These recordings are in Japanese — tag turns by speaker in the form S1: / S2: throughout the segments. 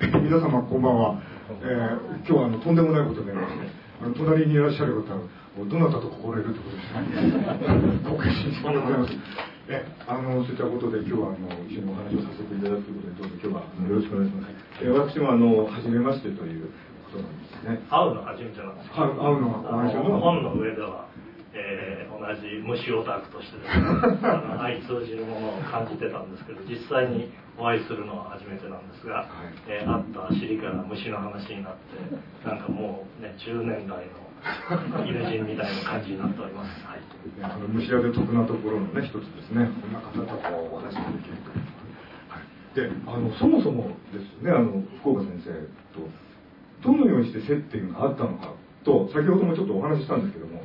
S1: 皆様こんばんは、えー、今日はあのとんでもないことになりましてあの隣にいらっしゃる方どなたと心得るってことですね。ご決心でございます。えあのそういったことで今日はあの一緒にお話をさせていただくということでどうぞ今日はよろしくお願いします、えー、私もあの初めましてということなんですね。
S2: 会うの初めてなんです会う
S1: のがお話
S2: を本の上ではえー、同じ虫オタクとしてですね 相通じるものを感じてたんですけど実際にお会いするのは初めてなんですが、はい、えー、会った尻から虫の話になってなんかもうね10年来の友人みたいな感じになっております、はい、
S1: あの虫屋で得なところのね一つですね。こんな方とお話ができるとであのそもそもですねあの福岡先生とどのようにして接点があったのかと先ほどもちょっとお話ししたんですけども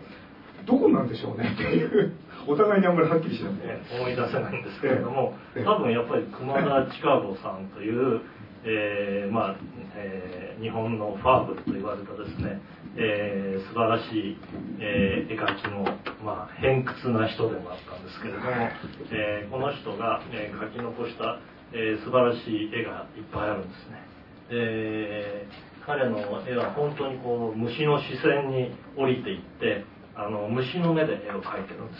S1: どこなんでしょうねっていう。お互いにあんまりはっきりしなくて、
S2: 思い出せないんですけれども、多分やっぱり熊田千佳子さんという、えー、まあ、えー、日本のファーブルと言われたですね、えー、素晴らしい、えー、絵描きの、まあ、偏屈な人でもあったんですけれども、えー、この人が、えー、描き残した、えー、素晴らしい絵がいっぱいあるんですね。えー、彼の絵は本当にこう虫の視線に降りていってあの虫の目で絵を描いてるんで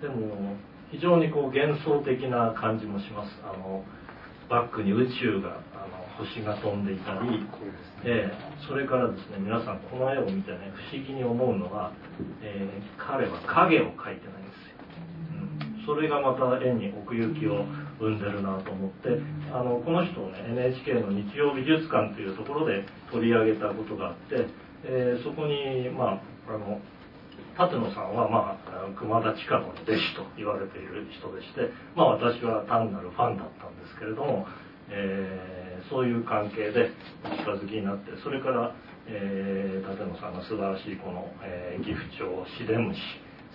S2: すよ。でも非常にこう幻想的な感じもします。あのバックに宇宙があの星が飛んでいたり、えー、それからですね皆さんこの絵を見てね不思議に思うのは、えー、彼は影を描いてないんですよ、うん、それがまた絵に奥行きを生んでるなと思ってあのこの人をね NHK の日曜美術館というところで取り上げたことがあって、えー、そこにまああの舘野さんは、まあ、熊田千佳の弟子と言われている人でして、まあ、私は単なるファンだったんですけれども、えー、そういう関係で近づきになってそれから、えー、舘野さんが素晴らしいこの、えー、岐阜町シデムシ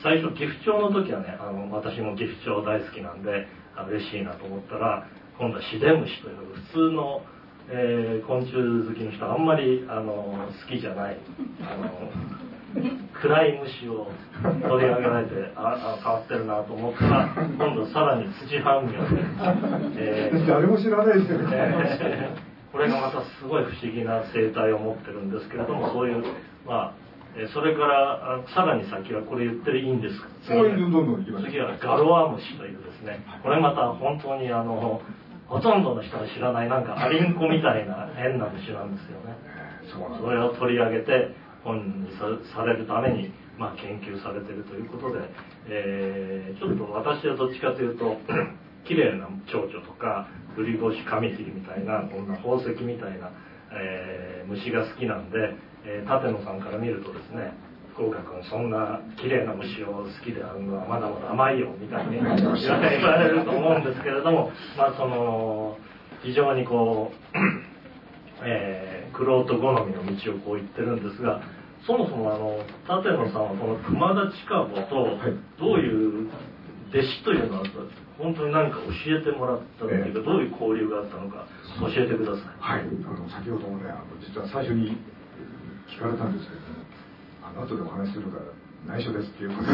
S2: 最初岐阜町の時はねあの私も岐阜町大好きなんで嬉しいなと思ったら今度はシデムシという普通のえー、昆虫好きの人あんまりあの好きじゃないあの暗い虫を取り上げられてああ変わってるなと思ったら今度さらに土半魚。
S1: で、えー、誰も知らないですよね、
S2: えー、これがまたすごい不思議な生態を持ってるんですけれどもそういうまあそれからさらに先はこれ言っていいんです。か次はガロアムシというですね。これまた本当にあのほとんどの人が知らないなんかアリンコみたいな変な虫なんですよね。それを取り上げて本にされるために、まあ、研究されてるということで、えー、ちょっと私はどっちかというと 綺麗な蝶々とかグリゴシカミキリみたいなこんな宝石みたいな、えー、虫が好きなんで、えー、舘野さんから見るとですね福岡君そんな綺麗な虫を好きであるのはまだまだ甘いよみたいに言われると思うんですけれどもまあその非常にこう、えー玄人好みの道をこう行ってるんですがそもそもあの舘野さんはこの熊田千佳子とどういう弟子というのは本当に何か教えてもらったっていうか、どういう交流があったのか教えてくださ
S1: い。はい、あの先ほどもねあの実は最初に聞かれたんですけども、あの後でお話するから内緒ですっていうことで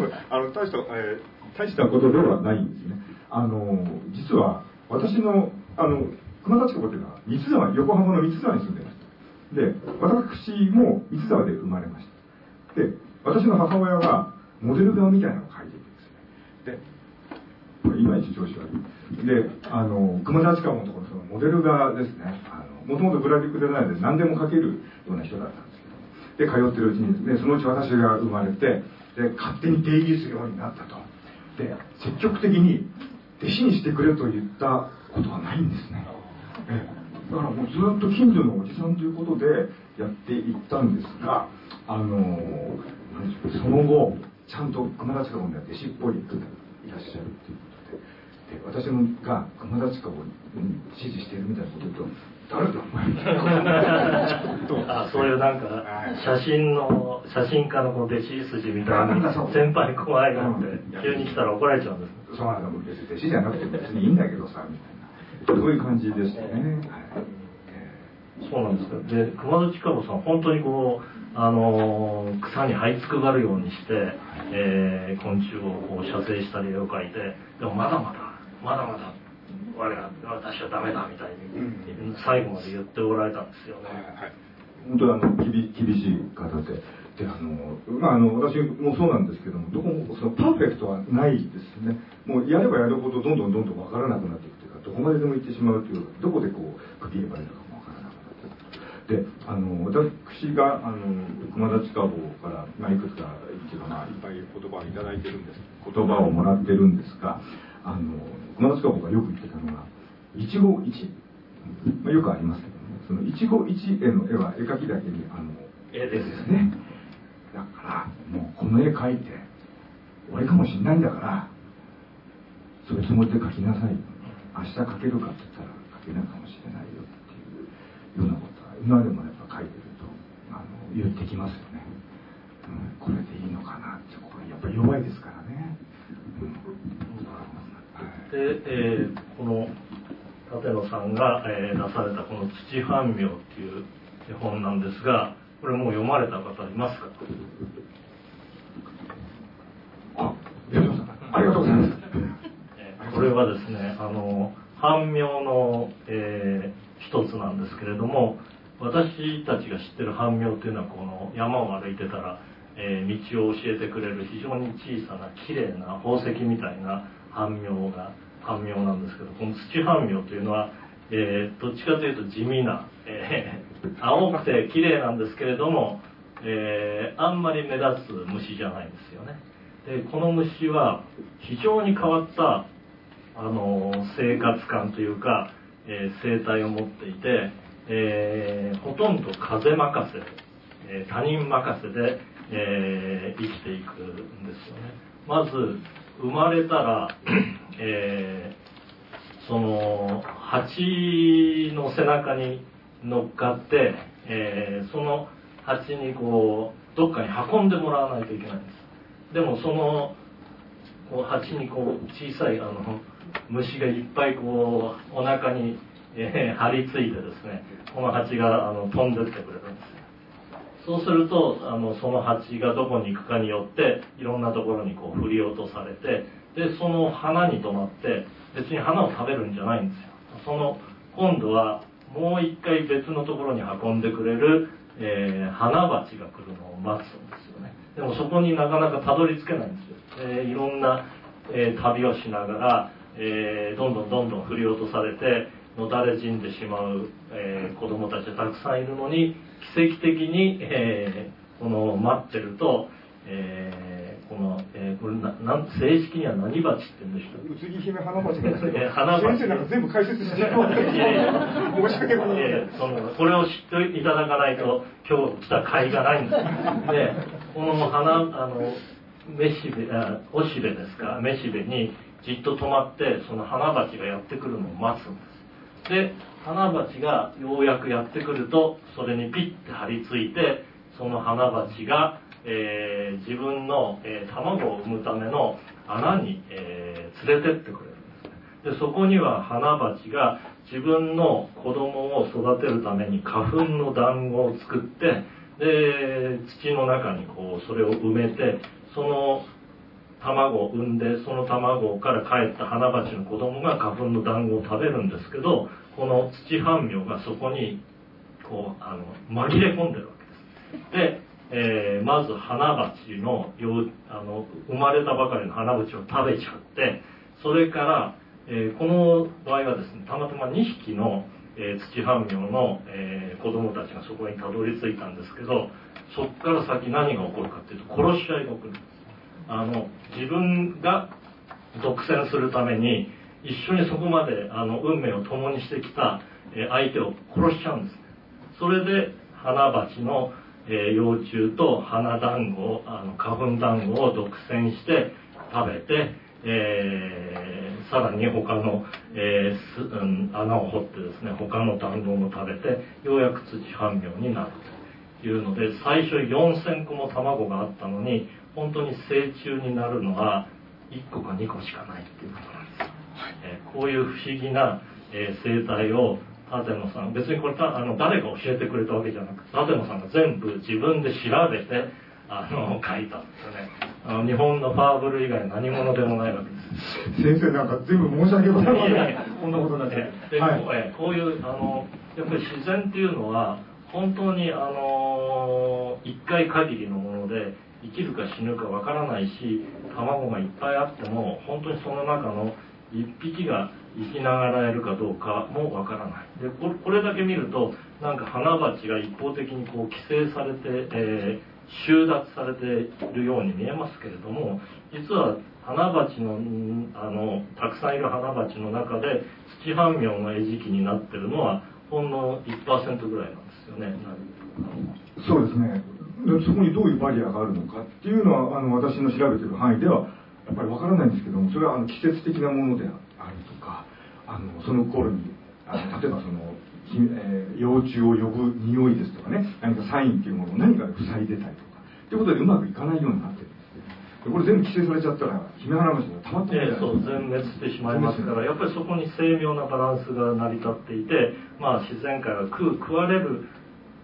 S1: もあの大した、えー、大したことではないんですね。あの実は私のあの熊田地区っていうのは三沢横浜の三沢に住んでました。で私も三沢で生まれました。で私の母親がモデル画みたいなのを描いていてですね。で今一調子悪い。であの熊田地下のところそのモデル画ですね。もともとグラフィックデザインで何でも描けるような人だったんですけど。で通ってるうちにですねそのうち私が生まれてで勝手に出入りするようになったと。で積極的に弟子にしてくれと言ったことはないんですね。だからもうずっと近所のおじさんということでやっていったんですがあのその後ちゃんと熊田近子には弟子っぽいいらっしゃるっていうことでで私が熊田近子に支持しているみたいなこと言うと誰だ？お前。
S2: あそういうなんか写真の写真家のこの弟子筋みたいな先輩後輩があって急に来たら怒られちゃうんです。
S1: そうなんだ別に弟子じゃなくて別にいいんだけどさみたいなそういう感じでしたね。
S2: そうなんですか。で、熊田千佳子さん、本当にこう、あの草に這いつくばるようにして、えー、昆虫をこう写生したり絵を描いて、でもまだまだ、まだまだ、我が私はダメだみたいに最後まで言っておられたんですよね。
S1: 本当にあの厳厳しい方で。であの、まあ、あの私もそうなんですけどもどこもそのパーフェクトはないですね。もうやればやるほどどんどんどんどん分からなくなっていくどこまででも行ってしまうというかどこでこう区切ればいいのかも分からなくなって。であの私があの熊田近坊から、まあ、いくつか一度、まあ、いっぱい言葉を頂いてるんです。言葉をもらってるんですがあの熊田近坊がよく言ってたのが一期一。まあ、よくありますけどその一期一会の絵は絵描きだけにあの
S2: 絵です。
S1: ね。だからもうこの絵描いて終わりかもしんないんだからそういうつもりで描きなさい明日描けるかって言ったら描けないかもしれないよっていうようなことは今でもやっぱ描いてるとあの言ってきますよね、うん、これでいいのかなってこれやっぱり弱いですからね、うん、
S2: で、えー、この立野さんが、えー、出されたこの「土半妙」っていう絵本なんですがこれもう読まれた方いますか？
S1: あありがとうございます、
S2: えー、これはですねあの半妙の、えー、一つなんですけれども私たちが知ってる半妙というのはこの山を歩いてたら、えー、道を教えてくれる非常に小さな綺麗な宝石みたいな半妙が半妙なんですけどこの土半妙というのは、えー、どっちかというと地味な、えー、青くて綺麗なんですけれども、え、あんまり目立つ虫じゃないんですよね。でこの虫は非常に変わったあの生活感というか、え生態を持っていて、えほとんど風任せ、え他人任せで、え生きていくんですよね。まず生まれたら、え、その蜂の背中に乗っかって、え、その蜂にこうどっかに運んでもらわないといけないんです。でもそのこう蜂にこう小さいあの虫がいっぱいこうお腹に、えー、張り付いてですねこの蜂があの飛んでってくれるんですそうするとあのその蜂がどこに行くかによっていろんなところにこう振り落とされてでその花に止まって別に花を食べるんじゃないんですよ。その今度はもう一回別のところに運んでくれる、えー、花鉢が来るのを待つんですよね。でもそこになかなかたどり着けないんですよ、えー、いろんな、えー、旅をしながら、えどんどんどんどん振り落とされてのたれ死んでしまう、え子供たちがたくさんいるのに奇跡的に、えこの待ってると、えこの、えー、これななん正式には何鉢って言うんでしょう
S1: 宇津木姫花鉢なんですけど、花鉢。先生なんか全部解説してもらっていやいや。申し訳ございません。その
S2: これを知っていただかないと今日来た甲斐がないんです。でこの花あのめしべあおしべですか？めしべにじっと止まってその花鉢がやってくるのを待つんです。で花鉢がようやくやってくるとそれにピッて張り付いてその花鉢がえー、自分の、えー、卵を産むための穴に、えー、連れてってくれるんですでそこには花鉢が自分の子供を育てるために花粉の団子を作ってで土の中にこうそれを埋めてその卵を産んでその卵から帰った花鉢の子供が花粉の団子を食べるんですけどこの土半苗がそこにこうあの紛れ込んでるわけです。でえー、まず花鉢のよあの生まれたばかりの花鉢を食べちゃってそれから、えー、この場合はですねたまたま2匹の、えー、土半苗の、えー、子供たちがそこにたどり着いたんですけどそこから先何が起こるかっていうと殺し合いが起こるんです。あの自分が独占するために一緒にそこまであの運命を共にしてきた、相手を殺しちゃうんです。ねそれで花鉢の、幼虫と花団子あの花粉団子を独占して食べて、えー、さらに他の、えーうん、穴を掘ってですね他の団子も食べてようやく土半苗になるというので最初4000個も卵があったのに本当に成虫になるのは1個か2個しかないっていうことなんです、えー、こういう不思議な、えー、生態を舘野さん別にこれあの誰が教えてくれたわけじゃなくて舘野さんが全部自分で調べて、あの書いたんですよね。あの日本のファーブル以外何者でもないわけです。
S1: 先生なんか全部申し訳ございません。こんなことになって、
S2: で、はい、こういうあのやっぱり自然っていうのは本当にあの一回限りのもので生きるか死ぬかわからないし卵がいっぱいあっても本当にその中の1匹が生きながらえるかどうかもわからないでこれだけ見るとなんか花鉢が一方的にこう規制されて、えー、収奪されているように見えますけれども実は花鉢のあのたくさんいる花鉢の中で土半苗の餌食になってるのはほんの1%ぐらいなんですよね。
S1: そうですねそこにどういうバリアがあるのかっていうのはあの私の調べてる範囲ではやっぱりわからないんですけどもそれはあの季節的なものであるとかあのその頃にあの例えばその、えー、幼虫を呼ぶ匂いですとかね何かサインっていうものを何か塞いでたりとかっていうことでうまくいかないようになってるんですね。これ全部規制されちゃったら姫花虫がたまって
S2: ない、えー、そう全滅してしまいますから、やっぱりそこに精妙なバランスが成り立っていてまあ自然界が食う食われる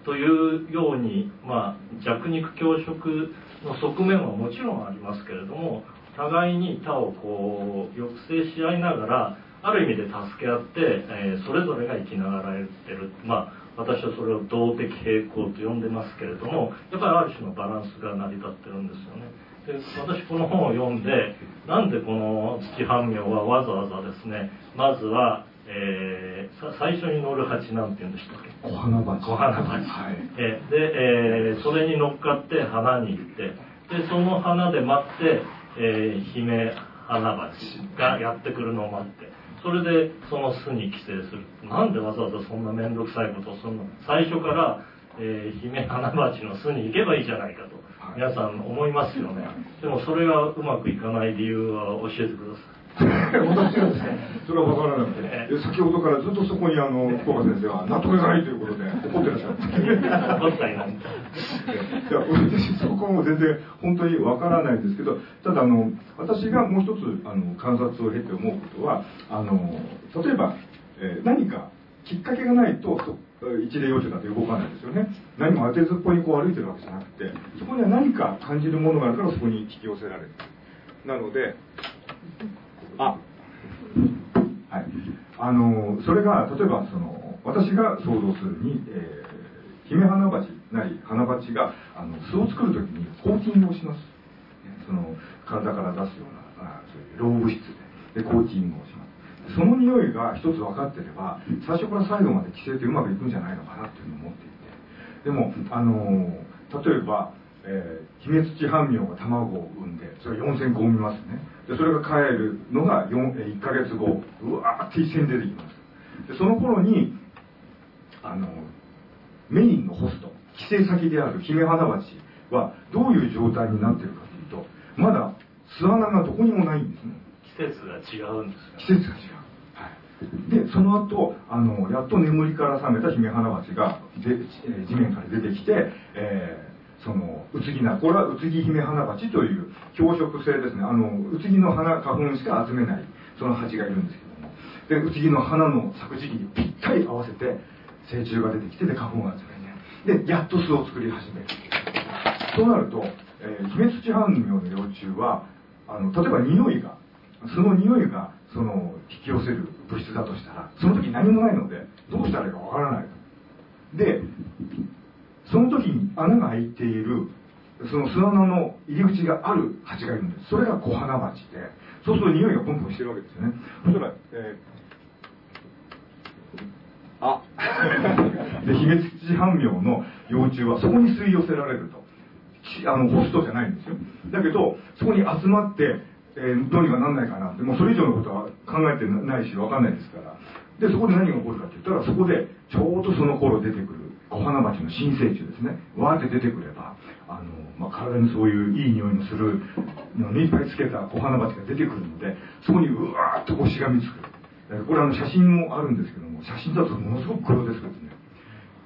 S2: というように、まあ、弱肉強食の側面はもちろんありますけれども互いに他をこう抑制し合いながらある意味で助け合って、えー、それぞれが生きながらえてるまあ私はそれを動的平衡と呼んでますけれどもやっぱりある種のバランスが成り立ってるんですよね。で私この本を読んでなんでこの土半苗はわざわざですねまずはえー、最初に乗る蜂なんて言うんでしたっけ？
S1: 小花鉢。
S2: 小花鉢、はい、えで、えー、それに乗っかって花に行ってでその花で待って、えー、姫花鉢がやってくるのを待ってそれでその巣に寄生する。なんでわざわざそんな面倒くさいことをするの？最初から、えー、姫花鉢の巣に行けばいいじゃないかと。皆さん思いますよね。でもそれがうまくいかない理由は教えてください
S1: 私はですね、それは分からなくて、先ほどからずっとそこにあの福岡先生は納得がないということで怒ってらっしゃる。怒ったい私そこも全然本当に分からないんですけど、ただあの私がもう一つあの観察を経て思うことは、あの例えば、えー、何かきっかけがないと一例要素だと動かないですよね。何も当てずっぽにこう歩いてるわけじゃなくてそこには何か感じるものがあるからそこに引き寄せられる。なのであ。はい。あのそれが例えばその私が想像するに、えー、姫花鉢なり花鉢があの巣を作る時にコーティングをします。その体から出すようなあそういう老物質ででコーティングをします。その匂いが一つ分かってれば最初から最後まで規制ってうまくいくんじゃないのかなっていうのを思っていて。でもあの例えばえー、姫土半苗が卵を産んでそれ4000個産みますね。でそれが帰るのが4、え1ヶ月後。うわーって一斉に出てきます。でその頃にあのメインのホスト寄生先である姫花鉢はどういう状態になってるかというとまだ巣穴がどこにもないんですね。
S2: 季節が違うんです
S1: 季節が違う。でその後あのやっと眠りから覚めた姫花鉢がで地面から出てきて、えその、うつぎな、これはうつぎ姫花鉢という標色性ですね。あの、うつぎの花、花粉しか集めない、その鉢がいるんですけども。で、うつぎの花の咲く時期にぴったり合わせて、成虫が出てきて、で、花粉が集めて、で、やっと巣を作り始める。そうなると、えー、姫土半苗の幼虫は、あの、例えば匂いが、その匂いが、その、引き寄せる物質だとしたら、その時何もないので、どうしたらいいかわからない。で、その時に穴が開いているその巣穴の入り口がある蜂がいるんです。それが小花鉢でそうすると匂いがプンプンしてるわけですよね。そしたら、えー、あ で姫土半苗の幼虫はそこに吸い寄せられると。あのホストじゃないんですよ。だけどそこに集まってえー、どうにかなんないかなって。もうそれ以上のことは考えてないし分かんないですから。でそこで何が起こるかって言ったらそこでちょうどその頃出てくる小花町の新生虫ですね。わーって出てくればあの、まあ、体にそういういい匂いのするのにいっぱいつけた小花鉢が出てくるのでそこにうわーっとこうしがみつく。これあの写真もあるんですけども写真だとものすごく黒ですけどね。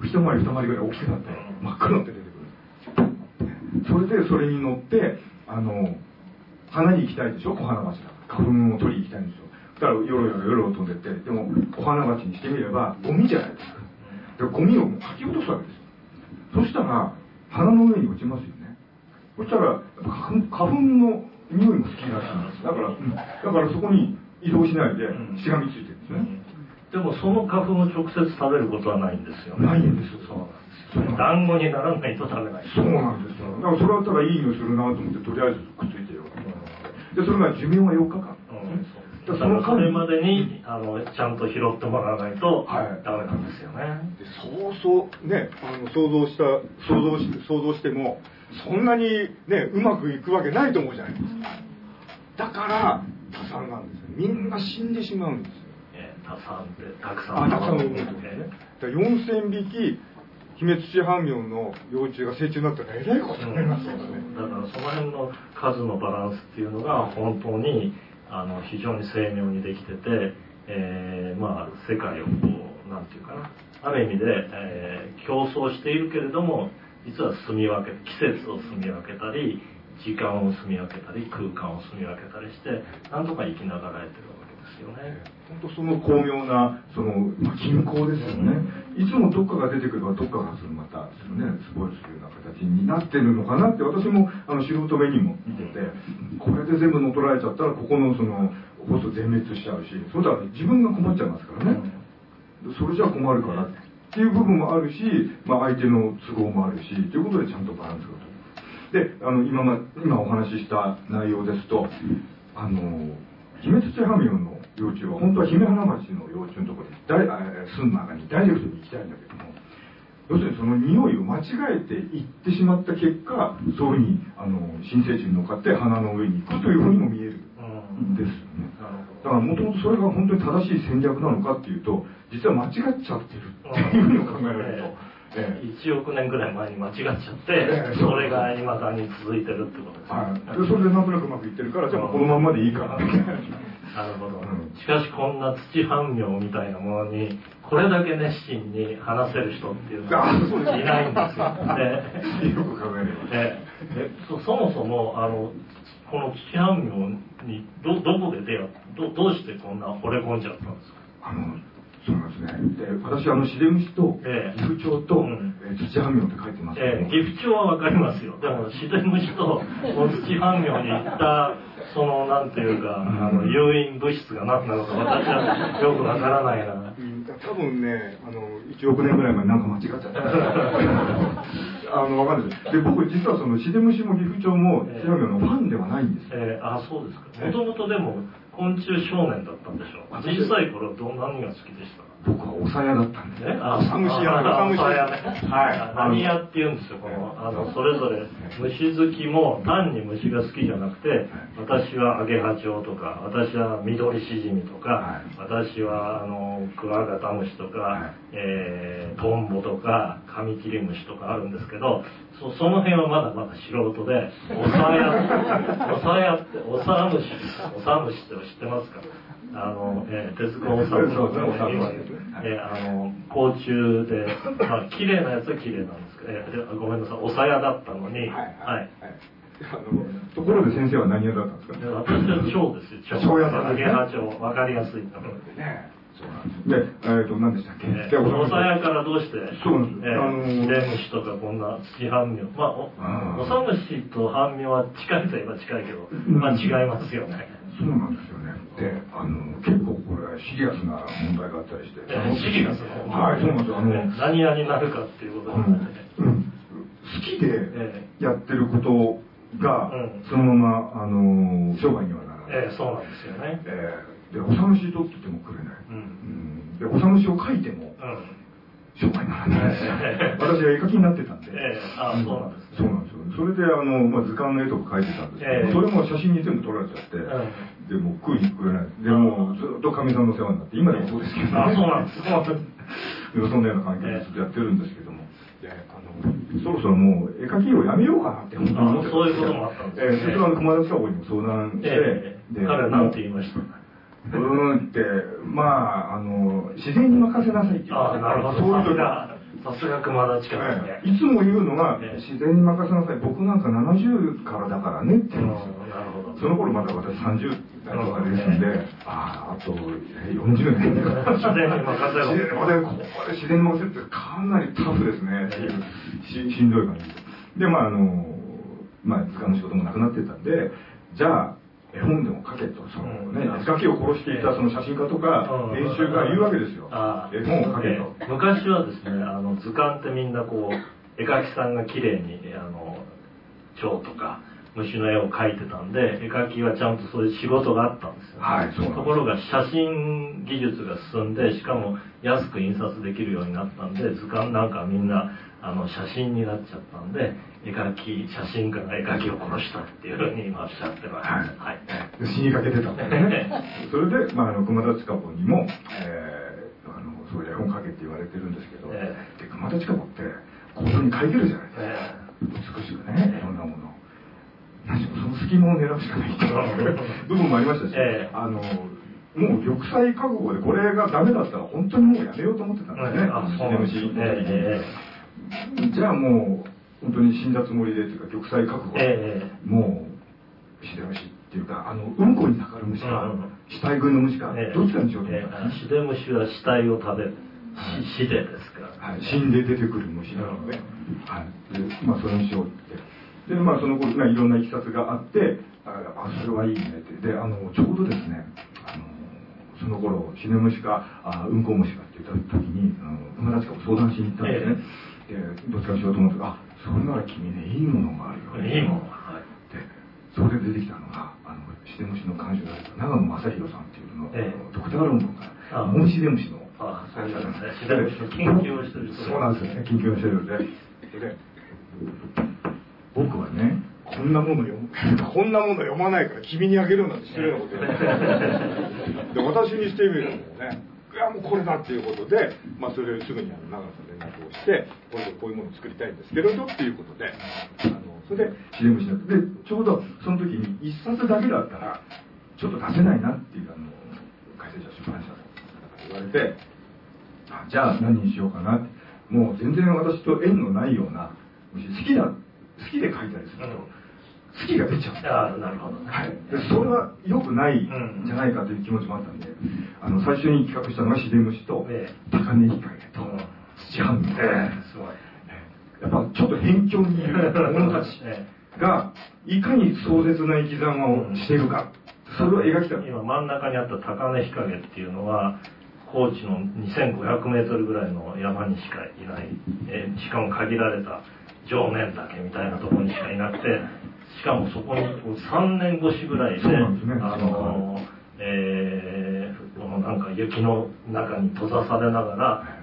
S1: 一回り二回りぐらい大きくなって真っ黒って出てくる。それでそれに乗ってあの花に行きたいでしょ？小花鉢だ花粉を取りに行きたいんですよ。だからよろよろよろ飛んでって。でもお花鉢にしてみればゴミじゃないですか。ゴミをかき落とすわけです。そしたら鼻の上に落ちますよね。そしたら花花粉の匂いも好きらしいんです。だから、うん、だからそこに移動しないでしがみついてるんですね、
S2: でもその花粉を直接食べることはないんですよね。
S1: ないんです
S2: そうなんです。団子にならないと食べない。
S1: そうなんですよ。だからそれだったらいい匂いするなと思ってとりあえずくっついてよ、うん、でそれが寿命が4日間、うん
S2: それまでにあのちゃんと拾ってもらわないとダメなんですよね。
S1: でそうそうねあの想像した想像し想像してもそんなにねうまくいくわけないと思うじゃないですか。だから多産なんですよ。みんな死んでしまうんですよ。
S2: えー、多産ってたくさん。
S1: あたくさん産むんですね。だ4000匹ヒメツチハンミョンの幼虫が成虫になったらえらいことになりますよね、
S2: だからその辺の数のバランスっていうのが本当にあの非常に精妙にできてて、えー、まあ世界をこう何て言うかな。ある意味で、えー、競争しているけれども実は住み分け季節を住み分けたり時間を住み分けたり空間を住み分けたりしてなんとか生きながらえてる。ですよね。
S1: 本当その巧妙なその、まあ、均衡ですよね、いつもどっかが出てくればどっかがまたそのね。すごいするような形になってるのかなって私もあの素人目にも見ててこれで全部乗っ取られちゃったらここのその放送全滅しちゃうしそれだ自分が困っちゃいますからね、それじゃ困るからっていう部分もあるし、まあ、相手の都合もあるしということでちゃんとバランスがとであの今ま今お話しした内容ですとあの姫土ハミオンの幼虫は本当は姫花町の幼虫のところに住む中にダイレクトに行きたいんだけども要するにその匂いを間違えて行ってしまった結果そういうふうにあの新生地に乗っかって花の上に行くというふうにも見えるんですよね。だからもともとそれが本当に正しい戦略なのかっていうと実は間違っちゃってるっていうふうにも考えられると。
S2: ええ、1億年ぐらい前に間違っちゃって、ええ、それがいまだに続いてるってことですね、はい、
S1: それでなんとなくうまくいってるからじゃあこのまんまでいいかな
S2: なるほど、うん、しかしこんな土半妙みたいなものにこれだけ熱心に話せる人っていうのはいないんですよ。
S1: ね、よく考えれば、
S2: ね、そそもそもあのこの土半妙にどどこで出会どどうしてこんな惚れ込んじゃったんですか？
S1: あのそうなんですね。で、私、あの、シデムシと、岐阜町と、え土半妙って書いてます
S2: ええ、岐阜町はわかりますよ。でも、シデムシと、土半妙に行った、その、なんていうか、あの、誘引物質が何なのか、私はよくわからないな。
S1: 多分ね、あの、1億年ぐらい前になんか間違っちゃった。あの、わかんないです。で、僕、実はその、シデムシも岐阜町も、土半妙のファンではないんです。
S2: ええ、あ、そうですか。もともとでも、昆虫少年だったんでしょう。小さい頃ど何が好きでした？
S1: 僕はおさやだったんですね。
S2: あ、サムシ屋、サムシ屋ね。はい。何屋って言うんですよ、この、あの、それぞれ、虫好きも単に虫が好きじゃなくて、私はアゲハチョウとか、私は緑シジミとか、私は、あの、クワガタムシとか、えー、トンボとか、カミキリムシとかあるんですけど、そその辺はまだまだ素人で、おさや、おさやって、おさむし、おさむしって知ってますか？あの、えー、手塚治虫の、えー、あの、甲虫で、まあ、綺麗なやつは綺麗なんですけど、えー、ごめんなさい、おさやだったのに、はい。はい、
S1: ところで先生は何屋だったんですか？私
S2: は蝶ですよ、蝶。蝶屋さんわかりやすいところでね。
S1: で、えっ、ー、と、何でしたっけ、え
S2: ー、おさやからどうして、そうなんです。えー、あのー、レムシとかこんな土半妙。まあ、お、おさむしと半妙は近いといえば近いけど、まあ違いますよね。
S1: そうなんですよね。で、あの、結構これ、シリアスな問題があったりして。
S2: えー、シリアス
S1: なはい、そうなんですよ。あの、
S2: 何屋になるかっていうことなんで、ね、うん。
S1: 好きでやってることが、そのまま、あの、商売にはなら
S2: ない。えー、そうなんですよね。え
S1: ー、で、おさむし取っててもくれない。うん。で、おさむしを書いても、うん商売にならないですよ。私は絵描きになってたんで。え
S2: えあそうなんです、
S1: そうなんですよ。それで、あの、まあ、図鑑の絵とか描いてたんですけど、それも写真に全部撮られちゃって、で、も食いにくれない。で、もずっとかみさんの世話になって、今でもそうですけど、
S2: あ、そうなんです。
S1: でもそんなような関係でずっとやってるんですけども。で、あの、そろそろもう絵描きをやめようかなって本当に思って
S2: そういうこともあったんです
S1: ね。ええ、それは熊田沙保にも相談して、
S2: で、彼は何て言いました？
S1: うーんって、まあ、あの、自然に任せなさいっていう。
S2: あなるほど。そういうさすが熊田近くです
S1: ね、いつも言うのが、自然に任せなさい。僕なんか70からだからねって言うんですよ。なるほど。その頃まだ私30代とかですんで、ああ、あと40年。
S2: 自然に任せろ。自然
S1: にここで自然に任せるってかなりタフですね。っていう、ししんどい感じで。で、まあ、あの、まあ図鑑の仕事もなくなってたんでじゃあ絵本でも描けとそのね絵描きを殺していたその写真家とか編集が言うわけですよ。絵本を描けと、
S2: えー、昔はですねあの図鑑ってみんなこう絵描きさんが綺麗にあの蝶とか虫の絵を描いてたんで絵描きはちゃんとそういう仕事があったんですよ、ね、
S1: はい、そう
S2: ところが写真技術が進んでしかも安く印刷できるようになったんで図鑑なんかみんなあの写真になっちゃったんで絵描き写真家が絵描きを殺したっていうふうに今おっしゃってます、はい、
S1: はい、死にかけてたんでね。それで、まあ、あの熊田近子にも、えー、あのそういう絵本描けって言われてるんですけど、えー、で熊田近子って本当に描いてるじゃないですか、えー、美しくねいろんなもの。何その隙間を狙うしかないっていう。部分もありましたし、えー、あのもう玉砕覚悟でこれがダメだったら本当にもうやめようと思ってたんですね、あの MC の時に、えー、じゃあもう本当に死んだつもりでっていうか玉砕覚悟で、えー、もうシデムシっていうかあのうんこにたかる虫か、うん、死体群の虫か、えー、どっちかにしようと思った
S2: んです、シデムシは死体を食べる。死でですか
S1: ら、はい、死んで出てくる虫なので,、はい、でまあそれにしようって。でまあその頃、まあ、いろんないきさつがあってああそれはいいねって。であのちょうどですねあのその頃シネムシかあうんこ虫かって言った時にあの友達から相談しに行ったんですね、えどっちかしようと思ってあそれなら君ねいいものがあるよ
S2: ね。いいものはい
S1: でそれで出てきたのがあのシネムシの監修だった長野正弘さんっていうのの、えー、ドクター論文からモンシデムシの
S2: あそうなんですね。シネムシの研究をしてる
S1: そうなんですよね研究をしてるんで。で僕はねこんなもの読む こんなもの読まないから君にあげるなんて失礼なこと言 で私にしてみるとねいやもうこれだっていうことで、まあ、それをすぐにあの長さん連絡をしてこれでこういうものを作りたいんですけれどっていうことであのそれで知り虫になってでちょうどその時に一冊だけだったらちょっと出せないなっていうあの改正者出版社の方から言われてあじゃあ何にしようかなって。もう全然私と縁のないような好きな好きで書いたりすると、好きが出ちゃう。
S2: あなるほど、
S1: はい、でそれは良くないん。じゃないかという気持ちもあったんで、あの最初に企画したのがシデムシと、高根日陰と土半分、えー、すごいやっぱちょっと辺境にいる者たちがいかに壮絶な生き様をしているか、それを描きたい。
S2: 今真ん中にあった高根日陰っていうのは高知の2500メートルぐらいの山にしかいない、えー、しかも限られた上面岳みたいなところにしかいなくてしかもそこに3年越しぐらいで、ね、あの、えー、このなんか雪の中に閉ざされながら、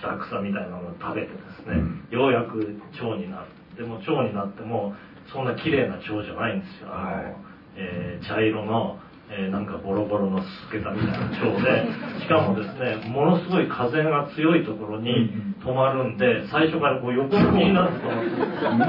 S2: 下草みたいなのを食べてですね、うん、ようやく蝶になるでも蝶になってもそんな綺麗な蝶じゃないんですよ、あの、えー、茶色のえー、なんかボロボロのすけたみたいな蝶で。しかもですねものすごい風が強いところに止まるんで最初からこう横向きになると。も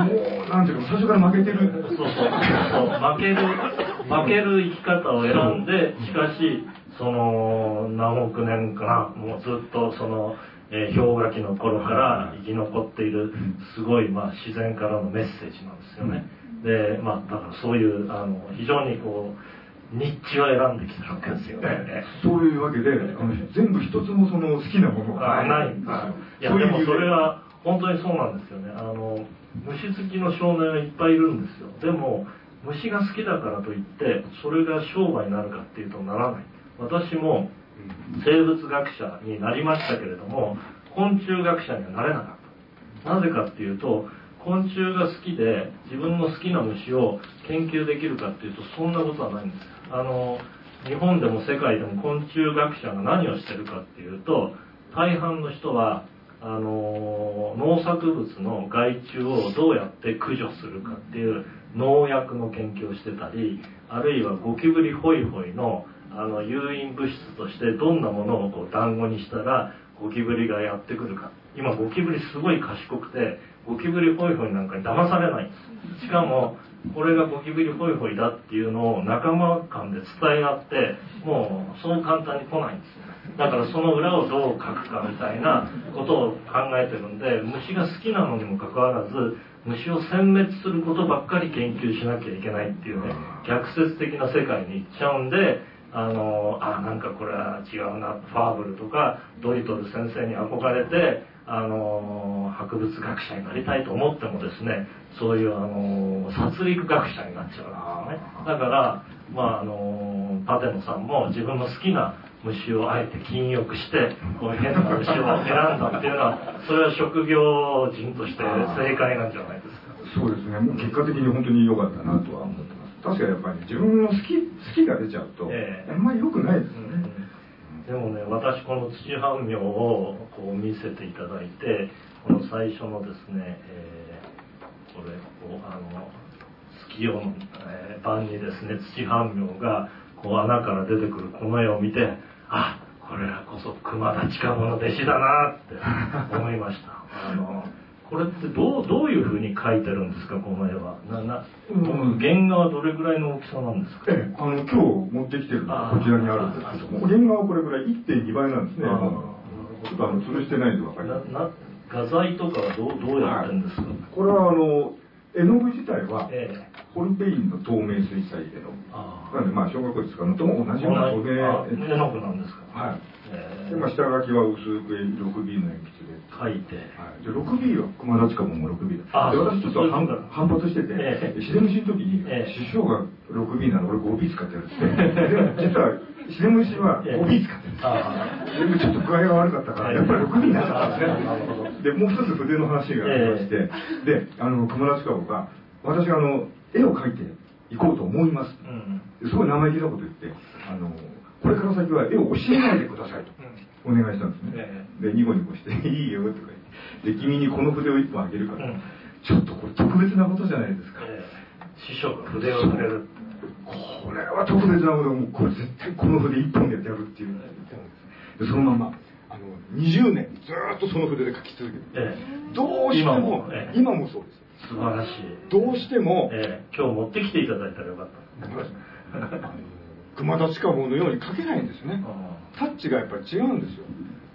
S1: うなんていうか最初から負けてる。
S2: そうそう。そう。負ける負ける生き方を選んでしかしその何億年かなもうずっとその、えー、氷河期の頃から生き残っているすごい、まあ、自然からのメッセージなんですよね。でまあだからそういうあの非常にこう日中を選んできたわけですよね。
S1: そういうわけで、あの全部一つもその好きなもの
S2: がないんですよ。いや、でもそれは本当にそうなんですよね。あの、虫好きの少年はいっぱいいるんですよ。でも、虫が好きだからといって、それが商売になるかっていうとならない。私も生物学者になりましたけれども、昆虫学者にはなれなかった。なぜかっていうと、昆虫が好きで自分の好きな虫を研究できるかっていうとそんなことはないんですあの日本でも世界でも昆虫学者が何をしてるかっていうと大半の人はあの農作物の害虫をどうやって駆除するかっていう農薬の研究をしてたりあるいはゴキブリホイホイのあの誘引物質としてどんなものをこう団子にしたらゴキブリがやってくるか。今ゴキブリすごい賢くてゴキブリホイホイなんかに騙されないしかもこれがゴキブリホイホイだっていうのを仲間間で伝え合ってもうそう簡単に来ないんですよ。だからその裏をどう書くかみたいなことを考えてるんで虫が好きなのにもかかわらず虫を殲滅することばっかり研究しなきゃいけないっていうね逆説的な世界に行っちゃうんであのあなんかこれは違うなファーブルとかドリトル先生に憧れてあの博物学者になりたいと思ってもですねそういうあの殺戮学者になっちゃうんですよねだからまああのパテノさんも自分の好きな虫をあえて禁欲してこういう変な虫を選んだっていうのはそれは職業人として正解なんじゃないですか。
S1: そうですね。もう結果的に本当に良かったなとは思って確かにやっぱり自分の好き好きが出ちゃうと、えあんまり良くないですよね、
S2: うん、でもね私この土半妙をこう見せていただいてこの最初のですね、えー、これこうあの月夜の、えー、晩にですね土半妙がこう穴から出てくるこの絵を見てあこれらこそ熊田近子の弟子だなって思いました。あのこれってどうどういうふうに描いてるんですかこの絵は？なな、うん、原画はどれぐらいの大きさなんですか、
S1: ええ、あの今日持ってきてるのはこちらにあるんですけど原画はこれぐらい1.2倍なんですねちょっとあの吊るしてないんで分かります
S2: 画材とかはどうどうやってるんですか、はい、
S1: これはあの絵の具自体は、ホルベインの透明水彩絵の。具なんでまあ小学校で使うのとも同じような透明。
S2: 絵の具なんですか。
S1: はい。でまあ下書きは薄く 6B の鉛筆で。
S2: 書いて、
S1: はい、で 6B は熊田近もも 6B だで私ちょっと反反発してて、えー、自然虫の時に、師匠が 6B なら俺 5B 使ってやるって。で実はシネムシは 5B 使ってるんですでもちょっと具合が悪かったから、やっぱり 6B になっちゃったんですね。で、もう一つ筆の話がありまして、で、あの、熊田近子が、私があの、絵を描いていこうと思います。すごい生意気なこと言って、あの、これから先は絵を教えないでくださいと、お願いしたんですね。で、ニコニコして、いいよとか言って、で、君にこの筆を1本あげるから、ちょっとこれ特別なことじゃないですか。
S2: 師匠が筆をくれる。
S1: これは特別なこと。もうこれ絶対この筆一本でやるっていう。でそのままあの20年ずっとその筆で書き続けて、ええ、どうしても今も,、そうです
S2: 素晴らしい。
S1: どうしても、
S2: ええ、今日持ってきていただいたらよかった。
S1: 熊田近坊のように書けないんですね。タッチがやっぱり違うんですよ。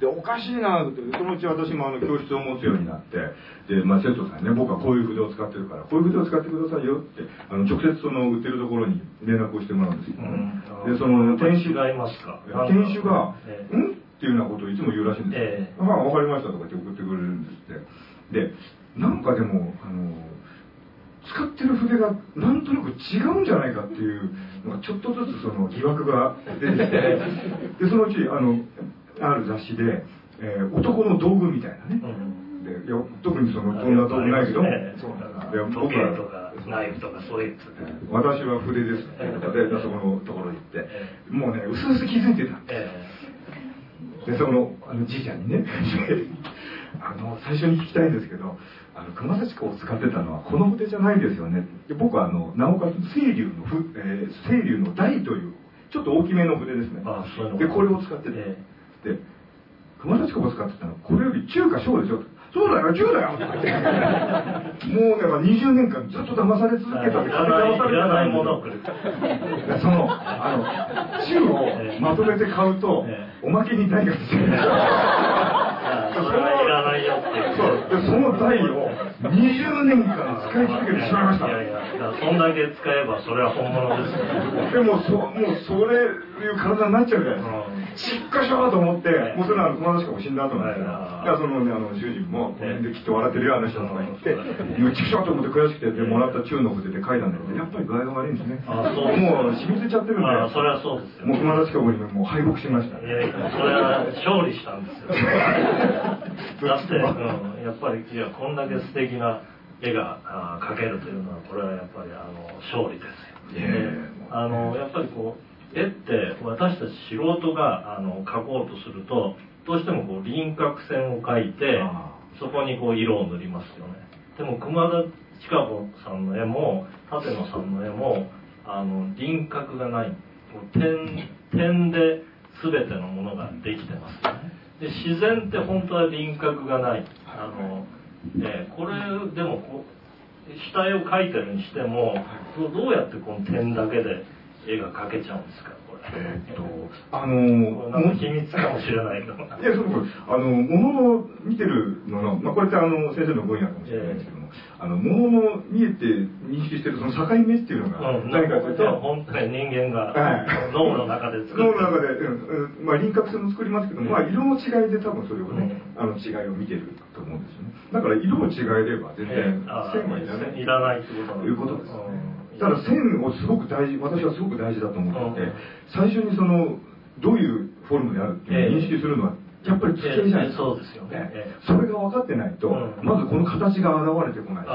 S1: でおかしいなってそのうち私もあの教室を持つようになってで、まあ、生徒さんね僕はこういう筆を使ってるからこういう筆を使ってくださいよってあの直接その売ってるところに連絡をしてもらうんですよ、ね、うん、でその
S2: 店主がいますか。
S1: 店主が「えー、ん?」っていうようなことをいつも言うらしいんですよ「えー、ああ分かりました」とかって送ってくれるんですって。でなんかでもあの使ってる筆がなんとなく違うんじゃないかっていうのがちょっとずつその疑惑が出てきて でそのうちあのある雑誌で、えー、男の道具みたいなね、うん、でいや特にそのどんな道具ないけど、ね、
S2: で僕はとかナイフとかそういう
S1: 私は筆です、ね、でそこのところに行って、もうねうすうす気づいてたんです、でそのあのじいちゃんにね あの最初に聞きたいんですけどあの熊崎港を使ってたのはこの筆じゃないですよね。で僕はあのなおかつ清流のふ、えー、清流の台というちょっと大きめの筆ですね。でこれを使ってて、で熊崎子が使ってたのこれより中華小でしょ。そうだよ中だよ。もうね、まあ、20年間ずっと騙され続けたって
S2: 騙されたないもの
S1: そのあの中をまとめて買うと、おまけに台がついてる。
S2: それはいらないよって
S1: そうでその台を20年間使い続けてしまいましたいやいや
S2: そんだけ使えばそれは本物です
S1: でもそもうそれいう体になっちゃうじゃないですか、うんしっかしょと思って、もうそれは友達かも死んだ後なんですよ。だからそのね、あの、主人も、できっと笑ってるよ、あの人とか言って、もうちくしょと思って悔しくて、で、もらった中の筆で書いたんだけど、やっぱり具合が悪いんですね。あそうもう染みついちゃってるんで。
S2: あそれはそうですよ。
S1: もう友達かもにもう敗北しました。
S2: いやいや、それは勝利したんですよ。だって、うん、やっぱり、いや、こんだけ素敵な、絵が描けるというのはこれはやっぱりあの勝利ですよ、ね、あのやっぱりこう絵って私たち素人があの描こうとするとどうしてもこう輪郭線を描いてそこにこう色を塗りますよね。でも熊田千佳子さんの絵も舘野さんの絵もあの輪郭がない。点点で全てのものができてますよね。で自然って本当は輪郭がない。あのえー、これでもこ下絵を描いてるにしてもどうやってこの点だけで絵が描けちゃうんですかこれ。
S1: えーっと あの
S2: 秘密かもしれない。
S1: いや、そうそう、あの、ものの見てるのの、まあ、これってあの、先生の分野かもしれないですけども、あの、ものの見えて認識してるその境目っていうのが、
S2: うん、
S1: 何かというと、
S2: 本当に人間が
S1: はい。
S2: 脳の中で作
S1: 脳
S2: る
S1: の中で、うんうんまあ、輪郭線も作りますけども、まあ、色の違いで多分それをね、あの違いを見てると思うんですよね。だから色を違えれば全然線はいらない。
S2: いらないってこと
S1: いうことですね。
S2: うん。
S1: ただ線をすごく大事、私はすごく大事だと思っていて
S2: うん、
S1: 最初にその、どういうフォルムであるっていうのを認識するのは、やっぱりない。
S2: えーそうですよね。
S1: それが分かってないと、
S2: うん。
S1: まずこの形が現れてこないし、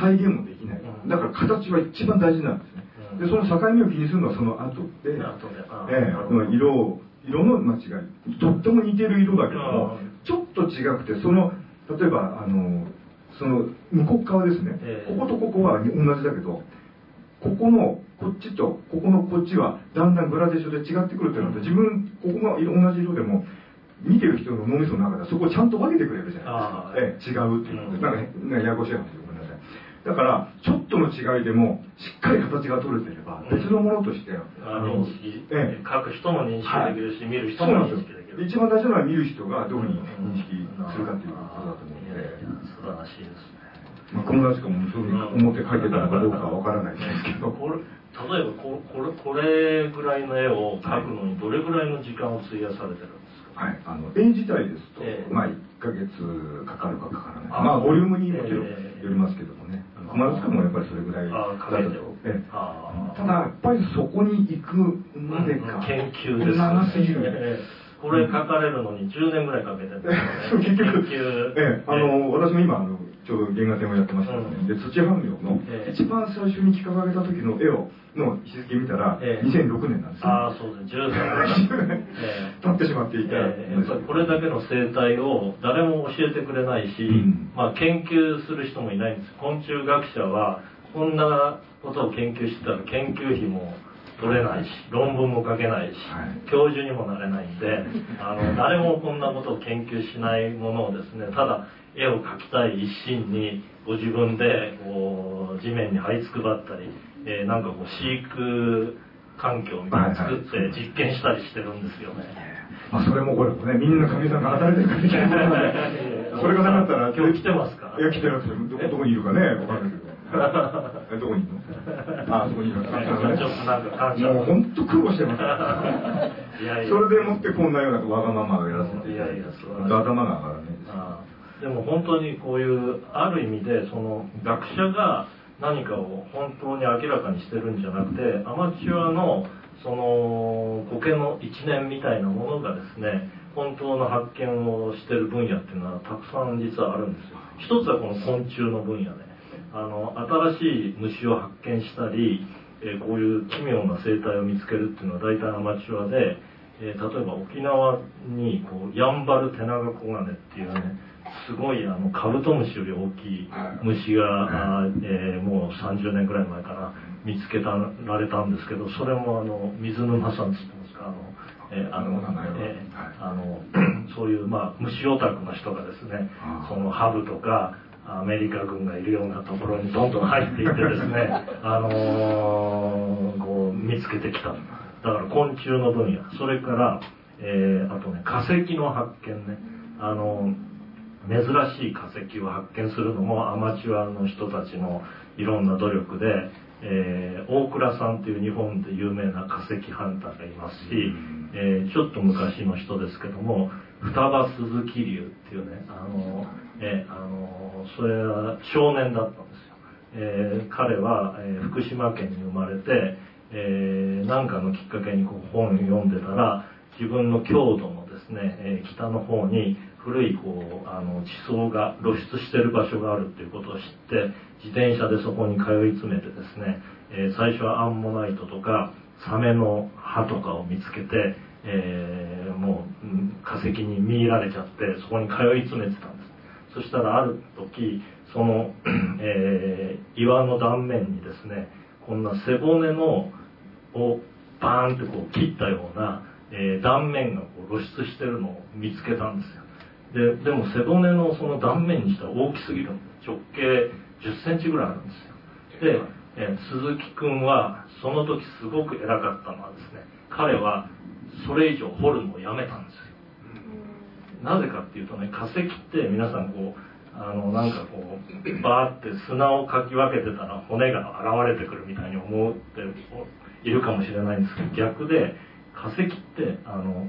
S1: 再現もできない。
S2: う。ん。
S1: だから形は一番大事なんですね。
S2: うん。
S1: で、その境目を気にするのはその後で、え色を、色の間違い。とっても似てる色だけども
S2: うん、
S1: ちょっと違くて、その、例えば、あの、その、向こう側ですね、
S2: ええ。
S1: こことここは同じだけど、ここの、こっちと、ここのこっちは、だんだんグラデーションで違ってくるってなって、自分、ここが色同じ色でも、見てる人の脳みその中ではそこをちゃんと分けてくれるじゃ
S2: あ
S1: ないですか。ええ、違うっていう。
S2: うん
S1: なんか、ね、ややこしい話でごめんなさい。だから、ちょっとの違いでも、しっかり形が取れてれば、別のものとして、
S2: あ認識、
S1: ええ
S2: 書く人も認識できるし、見る人も認識できる。
S1: 一番大事なのは見る人がどういうふうに認識するかということだと思うので、
S2: 素晴らしいですね。
S1: まあ、友達とかもそういうふうに思って描いてたのかどうかはわからないですけど、
S2: これ例えばここれこれぐらいの絵を描くのにどれぐらいの時間を費やされてるんですか、
S1: はい、あの絵自体ですと、
S2: ええ。
S1: まあ1ヶ月かかるかかからない。
S2: あ
S1: まあボリュームにもちろん
S2: ええ。
S1: よりますけどもね、熊塚もやっぱりそれぐらい。だ
S2: あ
S1: ったと。ええ。
S2: あ
S1: ただやっぱりそこに行くまでが、
S2: 研究です、
S1: 長すぎる。
S2: ええ。これ書かれるのに10年ぐらいかけてるね。
S1: 結局、ええ、あの、私も今、あの、ちょうど原画展をやってましたので、
S2: うん。
S1: で、土半苗の
S2: ええ。
S1: 一番最初に企画上げた時の絵を、の日付見たら、
S2: ええ。
S1: 2006年なんですよ。
S2: ああそうです10年
S1: 10年。
S2: ええ。
S1: 経ってしまっていたん
S2: ええ。やっ
S1: ですよ
S2: ぱりこれだけの生態を誰も教えてくれないし、
S1: うん。
S2: まあ、研究する人もいないんです。昆虫学者はこんなことを研究してたら研究費も取れないし論文も書けないし、
S1: はい。
S2: 教授にもなれないんであの誰もこんなことを研究しないものをですねただ絵を描きたい一心にご自分でこう地面に這いつくばったり、えーなんかこう飼育環境みたいなの作って実験したりしてるんですよね。
S1: まあ、それもこれもね、みんな神さんが働いてるから それがなかったら、
S2: 今日来てますか？
S1: いや、来てますよ。どこどこにいるかね、わかんないけど。えどこにいるの？あ、そこにいる
S2: ちょっとなんか感謝。
S1: もう本当苦労してます。
S2: いやいや。
S1: それでもってこんなようなわがままをやらせて。
S2: いやいや
S1: 頭が上がらないで。
S2: も本当にこういうある意味でその学者が何かを本当に明らかにしてるんじゃなくてアマチュアのその苔の一年みたいなものがですね本当の発見をしてる分野っていうのはたくさん実はあるんですよ一つはこの昆虫の分野であの新しい虫を発見したり、えこういう奇妙な生態を見つけるっていうのは大体アマチュアで、え例えば沖縄にこうヤンバルテナガコガネっていうねすごいあのカブトムシより大きい虫が、あーえーもう30年ぐらい前から見つけたられたんですけどそれもあの水沼さんつってますか？あの、えーあのえー
S1: はい。
S2: あの そういう、まあ、虫オタクの人がですねそのハブとかアメリカ軍がいるようなところにどんどん入っていってですね、あのーこう見つけてきた。だから昆虫の分野。それから、えーあとね化石の発見ね。あの珍しい化石を発見するのもアマチュアの人たちのいろんな努力で、えー大倉さんっていう日本で有名な化石ハンターがいますし、えーちょっと昔の人ですけども双葉鈴木流っていうねあの、えーあのそれは少年だったんですよ、えー彼は、えー福島県に生まれて、えーなんかのきっかけにこう本を読んでたら自分の郷土のですね、えー北の方に古いこうあの地層が露出してる場所があるっていうことを知って自転車でそこに通い詰めてですね、えー最初はアンモナイトとかサメの歯とかを見つけて、えーもう化石に見入られちゃってそこに通い詰めてたんです。そしたらある時その、えー岩の断面にですねこんな背骨のをバーンってこう切ったような、えー断面がこう露出してるのを見つけたんですよ。ででも背骨のその断面にしたら大きすぎる直径1 0センチぐらいあるんですよ。で、えー鈴木君はその時すごく偉かったのはですね彼はそれ以上掘るのをやめたんですよ。なぜかっていうとね化石って皆さんこうあのなんかこうバーって砂をかき分けてたら骨が現れてくるみたいに思っているかもしれないんですけど逆で化石ってあの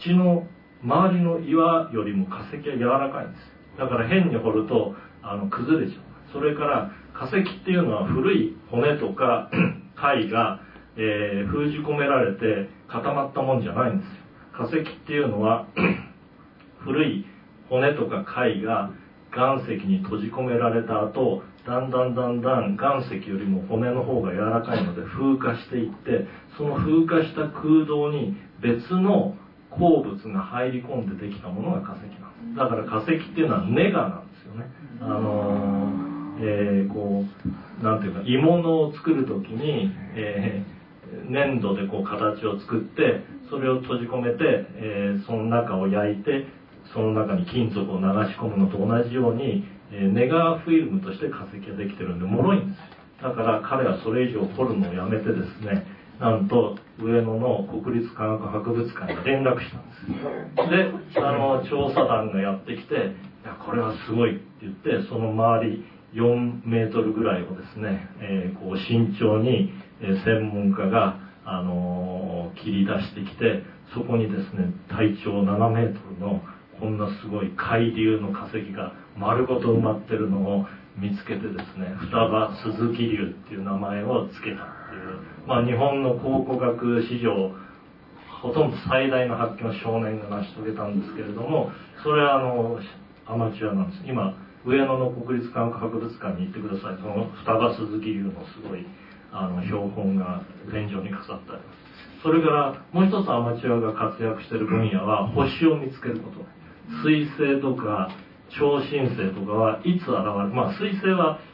S2: 土の周りの岩よりも化石は柔らかいんです。だから変に掘るとあの崩れちゃう。それから化石っていうのは古い骨とか 貝が、えー封じ込められて固まったもんじゃないんですよ。化石っていうのは 古い骨とか貝が岩石に閉じ込められた後だんだんだんだん岩石よりも骨の方が柔らかいので風化していってその風化した空洞に別の鉱物が入り込んでできたものが化石なんです。だから化石っていうのはネガなんですよね。あのーえーこうなんていうか鋳物を作る時に、えー粘土でこう形を作ってそれを閉じ込めて、えーその中を焼いてその中に金属を流し込むのと同じように、えーネガーフィルムとして化石ができてるんで脆いんですよ。だから彼はそれ以上掘るのをやめてですねなんと上野の国立科学博物館に連絡したんです。であの調査団がやってきて「いやこれはすごい」って言ってその周り4メートルぐらいをですね、えーこう慎重に、専門家が、あのー切り出してきてそこにですね体長7メートルのこんなすごい海流の化石が丸ごと埋まってるのを見つけてですね双葉鈴木流っていう名前を付けた、まあ、日本の考古学史上ほとんど最大の発見を少年が成し遂げたんですけれどもそれはあのアマチュアなんです。今上野の国立科学博物館に行ってください。その双葉鈴木流のすごいあの標本が天井に飾ってあります。それからもう一つアマチュアが活躍している分野は星を見つけること。彗星とか超新星とかはいつ現れる。まあ彗星はうん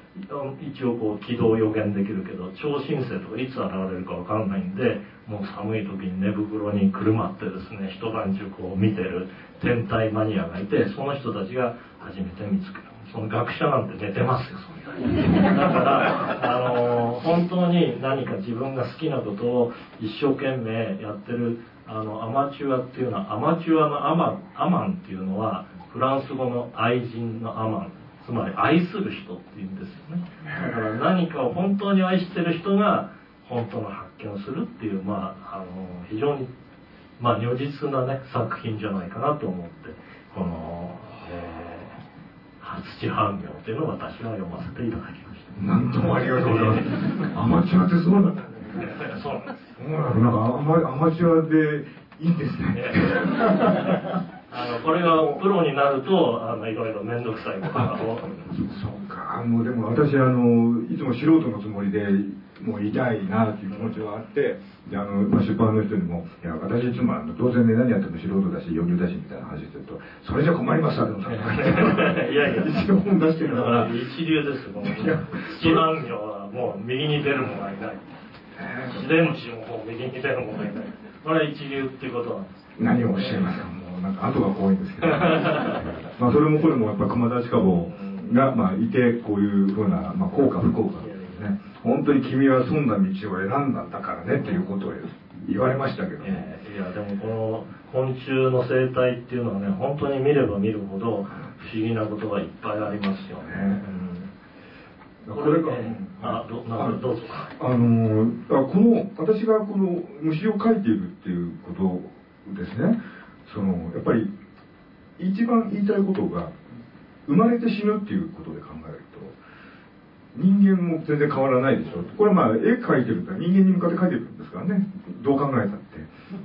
S2: 一応こう軌道を予言できるけど超新星とかいつ現れるかわかんないんでもう寒い時に寝袋にくるまってですね一晩中こう見てる天体マニアがいてその人たちが初めて見つけるその学者なんて寝てますよそんなだからあの本当に何か自分が好きなことを一生懸命やってるあのアマチュアっていうのはアマチュアのアマアマンっていうのはフランス語の愛人のアマン。つまり愛する人っていうんですよねだから何かを本当に愛してる人が本当の発見をするっていうまああの非常にまあ如実なね作品じゃないかなと思ってこの、えー土半行というのを私は読ませていただきました
S1: なんともありがとうございます。アマチュアってそうなんだね。
S2: そうなんです
S1: なんかアマアマチュアでいいんですね。
S2: あのこれがプロになるとあのいろいろ面倒くさいことが
S1: そうか、もうでも私、あの、いつも素人のつもりで、もう言いたいなっていう気持ちはあって、であの、まあ、出版の人にも、いや、私いつもあの、どうせね、何やっても素人だし、余裕だし、みたいな話してると、それじゃ困りますわ、でも
S2: いやいや。
S1: 一応本出してる
S2: か
S1: からら、
S2: 一流ですこの
S1: いや。
S2: 土難行はもう右に出る者がいない。自然地ももう右に出る者がいない。これは一流っていうことなんです。
S1: 何をおっしゃいますか、なんか後が怖いんですけど。まあ、それもこれもやっぱ熊田近坊が、まあ、いて、こういうふうな、まあ、効果不効果ですね。本当に君は損な道を選んだんだからねっていうことを言われましたけど。も。
S2: え。ーいやでもこの昆虫の生態っていうのはね本当に見れば見るほど不思議なことがいっぱいありますよね、うん、
S1: これ
S2: あどなんかどうぞ。
S1: あのあこの私がこの虫を描いているっていうことですね。そのぱり一番言いたいことが生まれて死ぬっていうことで考えると人間も全然変わらないでしょ。これまあ絵描いてるから人間に向かって描いてるんですからね。どう考えたって。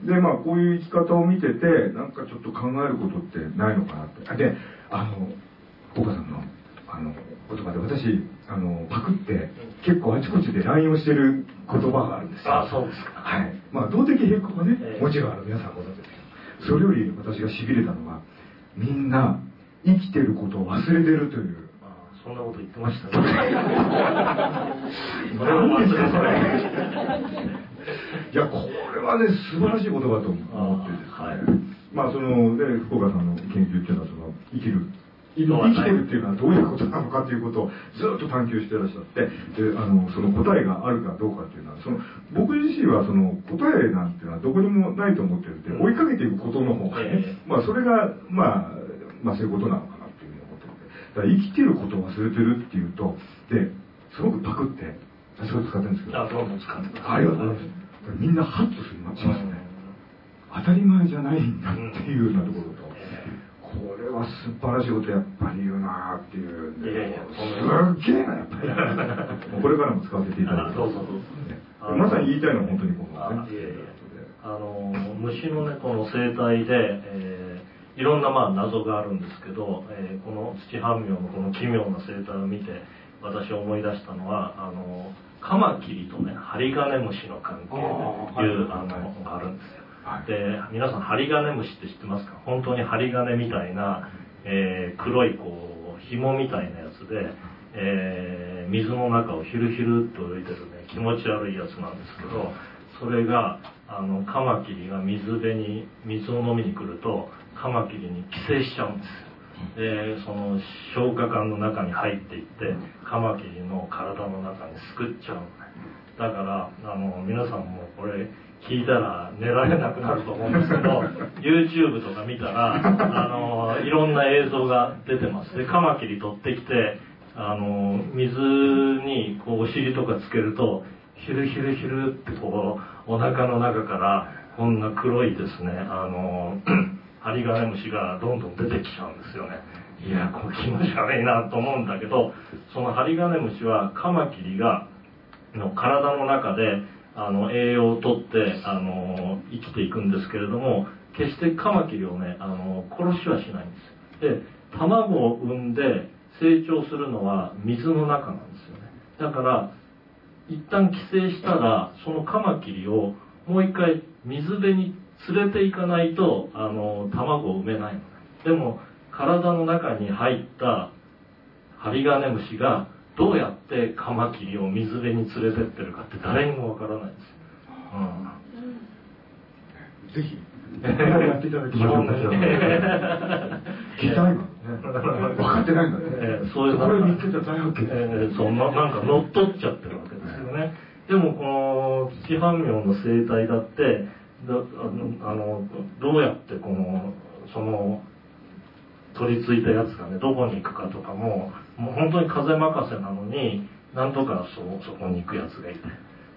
S1: でまあこういう生き方を見ててなんかちょっと考えることってないのかなって。あであの岡さんのあの言葉で私あのパクって結構あちこちで乱用してる言葉があるんですよ。
S2: あそうですか。
S1: はい。まあ動的平衡はね
S2: ええ。
S1: もちろんあの皆さんご存知ですそれより私がしびれたのはみんな生きてることを忘れてるという。
S2: あそんなこと言ってましたね。これは忘れて
S1: いや、これはね、素晴らしい言葉と思ってですね。
S2: あはい。
S1: まあ、その、ね、福岡さんの研究っていうのは、その、生きる生きてるっていうのはどういうことなのかということをずっと探求してらっしゃってであのその答えがあるかどうかっていうのはその僕自身はその答えなんていうのはどこにもないと思ってるんで、追いかけていくことの方がね、まあそれが、まあ、まあそういうことなのかなっていうふうに思ってるんで。だから生きてることを忘れてるっていうとですごくパクって私が使ってるんですけど。
S2: あどうも使って
S1: ありがとうございます。みんなハッとするしますね、当たり前じゃないんだっていうようなところと、は素晴らしいことやっぱり言うなっていう
S2: いやいや
S1: すっげえな、やっぱり。これからも使わせていただきます。まさに言いたいのは本当にこのね。
S2: あの虫のねこの生態で、えーいろんなまあ謎があるんですけど、えーこの土半妙のこの奇妙な生態を見て私思い出したのはあのカマキリとねハリガネムシの関係という
S1: あ
S2: のがあるんですよ。で皆さんハリガネムシって知ってますか？本当にハリガネみたいな、えー黒いこう紐みたいなやつで、えー水の中をヒュルヒュルっと泳いでるね気持ち悪いやつなんですけどそれがあのカマキリが水辺に水を飲みに来るとカマキリに寄生しちゃうんですよ。でその消化管の中に入っていってカマキリの体の中にすくっちゃうのね。だからあの皆さんもこれ聞いたら寝られなくなると思うんですけど YouTube とか見たらあのいろんな映像が出てます。でカマキリ取ってきてあの水にこうお尻とかつけるとヒュルヒュルヒュルってこうお腹の中からこんな黒いですねあのハリガネムシがどんどん出てきちゃうんですよね。いやこれ気持ち悪いなと思うんだけどそのハリガネムシはカマキリがの体の中であの栄養をとってあの生きていくんですけれども決してカマキリをねあの殺しはしないんですで卵を産んで成長するのは水の中なんですよね。だから一旦寄生したらそのカマキリをもう一回水辺に連れて行かないとあの卵を産めないのでも体の中に入ったハリガネムシがどうやってカマキリを水辺に連れてってるかって誰にもわからないんです。よ、
S1: ぜひ、やっていただきましょうか。聞いたい分かってないんだね。
S2: えーそういう
S1: これ見つけた大発見。
S2: えーそんななんか乗っ取っちゃってるわけですよね。でもこの土半妙の生態だってどあのどうやってこのその取り付いたやつがねどこに行くかとかももう本当に風任せなのになんとかそそこに行くやつがいて。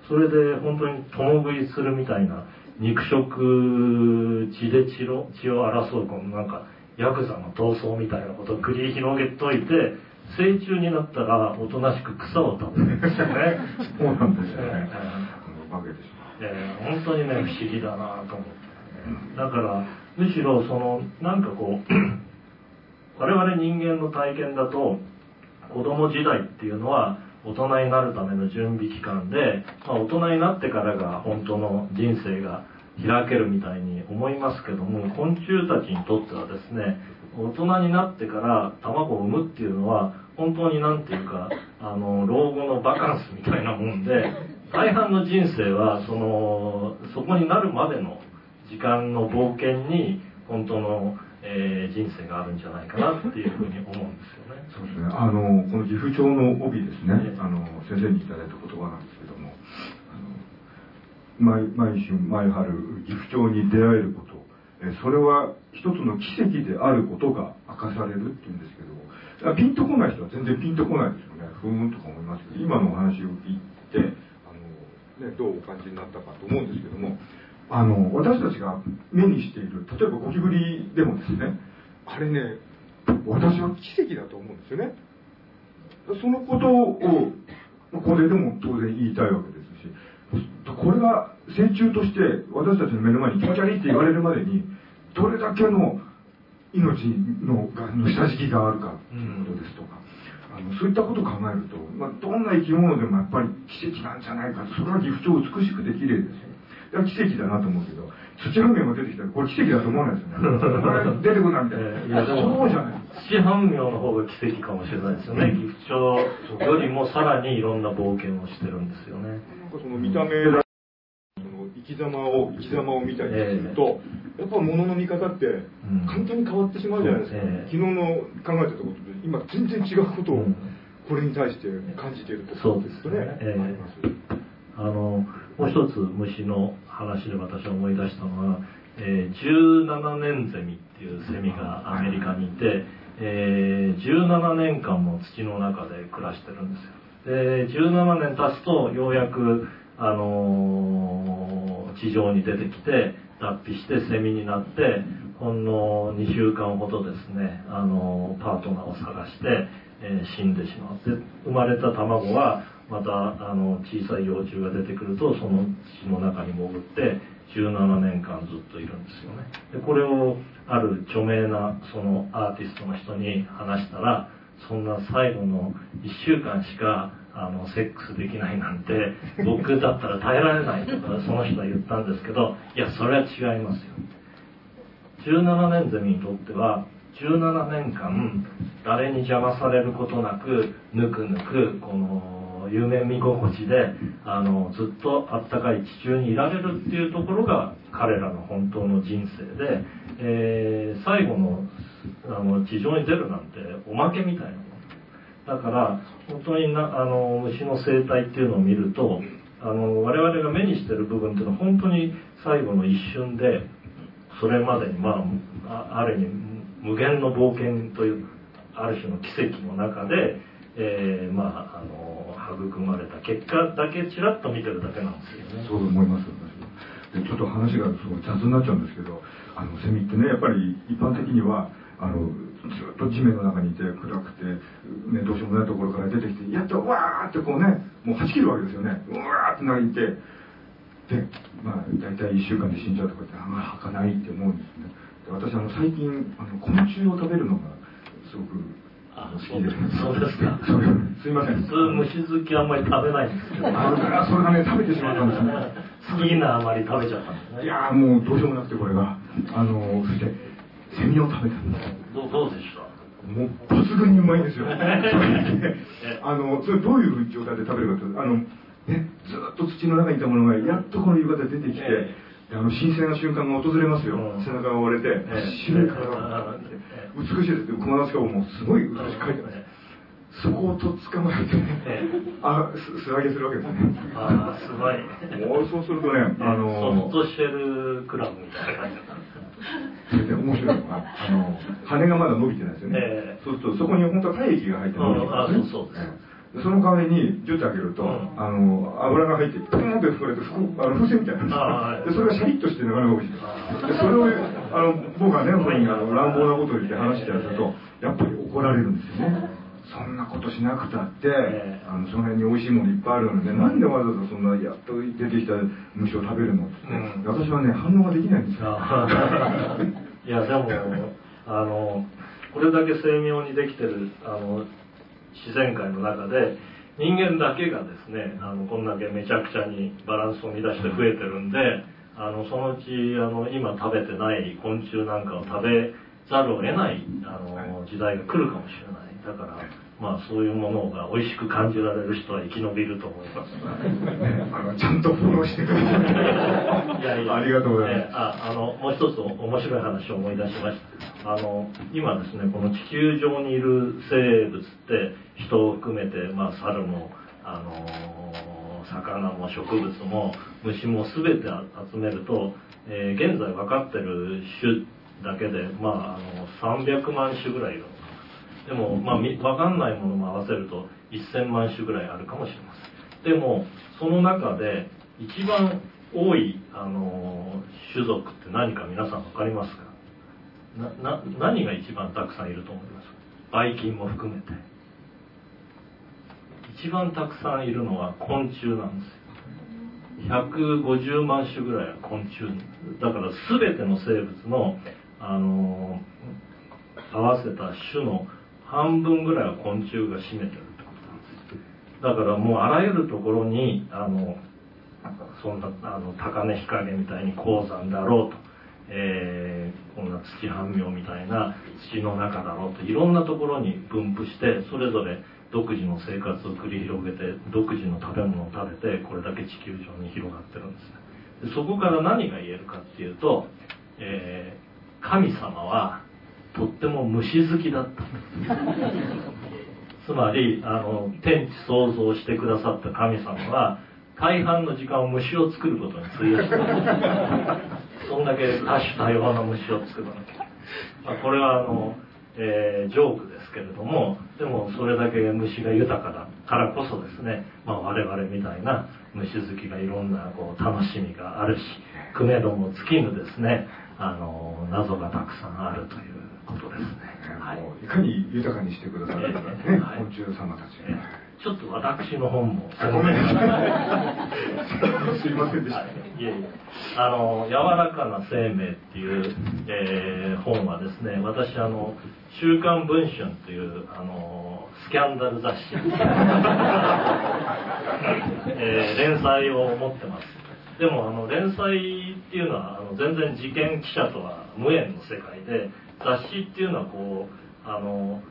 S2: それで本当に共食いするみたいな肉食血で血を血を争うこのなんかヤクザの闘争みたいなことを繰り広げといて成虫になったらおとなしく草を食べるんですよね。
S1: そうなんですよね。
S2: え。
S1: 化けてしまう。
S2: えー本当にね不思議だなと思って、だからむしろそのなんかこう 我々人間の体験だと子供時代っていうのは大人になるための準備期間で、まあ、大人になってからが本当の人生が開けるみたいに思いますけども昆虫たちにとってはですね大人になってから卵を産むっていうのは本当になんていうかあの老後のバカンスみたいなもんで大半の人生はそのそこになるまでの時間の冒険に本当の、えー人生があるんじゃないかなっていうふうに思うんですよね。
S1: そうですね。あの、この岐阜町の帯ですね
S2: ええ。
S1: あの、先生にいただいた言葉なんですけども、毎毎春毎春岐阜町に出会えること、えそれは一つの奇跡であることが明かされるっていうんですけども、ピンとこない人は全然ピンとこないですよね。ふーんとか思いますけど、今のお話を聞いて、あの、ね、どうお感じになったかと思うんですけども、あの、私たちが目にしている、例えばゴキブリでもですね、あれね、私は奇跡だと思うんですよね。そのことを、これでも当然言いたいわけですし、これが成虫として私たちの目の前に気持ち悪いって言われるまでに、どれだけの命のがの下敷きがあるかということですとか、あのそういったことを考えると、まあ、どんな生き物でもやっぱり奇跡なんじゃないかと、それは岐阜町美しくて綺麗ですよ。だから奇跡だなと思うけど、土半面が出てきたら、これ奇跡だと思わないですよね。これ出てこないみたいな。
S2: えーいやでも
S1: そうじゃない。
S2: 土半妙の方が奇跡かもしれないですよね。岐阜町よりもさらにいろんな冒険をしてるんですよね。
S1: なんかその見た目だその生生き様を生き様を見たりすると、えー、やっぱ物の見方って簡単に変わってしまうじゃないですか、うん、昨日の考えてたことと今全然違うことをこれに対して感じていると
S2: そうですね、えー、あのもう一つ虫の話で私は思い出したのは、えー、17年ゼミっていうセミがアメリカにいて、えー、17年間も土の中で暮らしてるんですよ。で17年経つとようやく、あのー、地上に出てきて脱皮してセミになってほんの2週間ほどですね、あのー、パートナーを探して、えー、死んでしまう。で生まれた卵はまたあの小さい幼虫が出てくるとその血の中に潜って17年間ずっといるんですよね。でこれをある著名なそのアーティストの人に話したらそんな最後の1週間しかあのセックスできないなんて 僕だったら耐えられないとかその人は言ったんですけどいやそれは違いますよ。17年ゼミにとっては17年間誰に邪魔されることなくぬくぬくこの夢見心地であのずっとあったかい地中にいられるっていうところが彼らの本当の人生で、えー、最後のあの地上に出るなんておまけみたいなもの。だから本当になあの虫の生態っていうのを見るとあの我々が目にしてる部分っていうのは本当に最後の一瞬でそれまでにまあある意味無限の冒険というある種の奇跡の中で、えー、まああの育まれた結果だけちらっと見てるだけなんですよね。
S1: そう思いますでちょっと話がすごい雑になっちゃうんですけどあのセミってねやっぱり一般的にはあのずっと地面の中にいて暗くて、ね、どうしようもないところから出てきてやっとわーってこうねもうはち切るわけですよね。うわーって泣いてでまあ大体1週間で死んじゃうとかってあんまり儚いって思うんですね。で私あの最近あの昆虫を食べるのがすごく
S2: あ好きです。そうですか。
S1: すいません。
S2: 普通虫好きあんまり食べないんですけど。
S1: あそれがね食べてしまったんですね。
S2: 好きなあまり食べちゃったんですね。
S1: いやもうどうしようもなくてこれがあのそしてセミを食べたんです
S2: どうどうでした？
S1: もう抜群にうまいんですよ あのそれどういう状態で食べるかとあのねずっと土の中にいたものがやっとこの夕方出てきて、えあの神聖な瞬間が訪れますよ、うん、背中が割れて、え白い体が美しいですって熊田顔もすごい美しく描いてますそこをとっ捕まえて、あ素揚げするわけですね。
S2: あすごい。
S1: もうそうするとね、
S2: あのソフトシェルクラブみたいな感じ
S1: それで面白いのが、あの羽がまだ伸びてないですよね。えー、そうするとそこに本当は体液が入って伸びて
S2: ますね。そうです。
S1: その代わりにジュッと開けると、うん、あの油が入ってプーンって膨れてあの風船みたいな。でそれがシャリッとしてなかなか美味しいでそれをあの僕がね本にあの乱暴なことを言って話してやるとやっぱり怒られるんですよね。そんなことしなくたって、あのその辺に美味しいものいっぱいあるので、なんでわざわざそんなやっと出てきた虫を食べるのって、うん、私はね反応ができないんですよ。
S2: いやでもあのこれだけ精妙にできてるあの自然界の中で人間だけがですねあのこんだけめちゃくちゃにバランスを乱して増えてるんであのそのうちあの今食べてない昆虫なんかを食べざるを得ないあの時代が来るかもしれない。だからまあそういうものが美味しく感じられる人は生き延びると思います。
S1: あのちゃんとフォローしてください。いやいやありがとうございます。
S2: ああのもう一つ面白い話を思い出しました。あの今ですねこの地球上にいる生物って人を含めてまあ猿もあの魚も植物も虫も全て集めると、えー、現在分かってる種だけでまああの300万種ぐらいいるでも、まあ、分かんないものも合わせると1000万種ぐらいあるかもしれません。でもその中で一番多い、あの種族って何か皆さん分かりますか？な何が一番たくさんいると思います？ばい菌も含めて。一番たくさんいるのは昆虫なんですよ。150万種ぐらいは昆虫。だから全ての生物の、あの合わせた種の半分ぐらいは昆虫が占めてるってことなんですだからもうあらゆるところにあのそんなあの高根日陰みたいに鉱山だろうと、えー、こんな土半苗みたいな土の中だろうといろんなところに分布してそれぞれ独自の生活を繰り広げて独自の食べ物を食べてこれだけ地球上に広がってるんですね。そこから何が言えるかっていうと、えー、神様はとっても虫好きだった。つまりあの天地創造してくださった神様は大半の時間を虫を作ることに費やして そんだけ多種多様な虫を作るわけ、まあ、これはあの、えー、ジョークですけれどもでもそれだけ虫が豊かだからこそですね、まあ、我々みたいな虫好きがいろんなこう楽しみがあるしくめども尽きぬですねあの謎がたくさんあるということですね、
S1: はい、いかに豊かにしてくださるかね、えー、昆虫様たち、えー
S2: ちょっと私の本も。
S1: ごめんなさい。すいませんでした、い、
S2: いえいえ。あの「柔らかな生命」っていう、えー、本はですね私あの「週刊文春」というあのスキャンダル雑誌、えー、連載を持ってます。でもあの連載っていうのはあの全然事件記者とは無縁の世界で雑誌っていうのはこうあの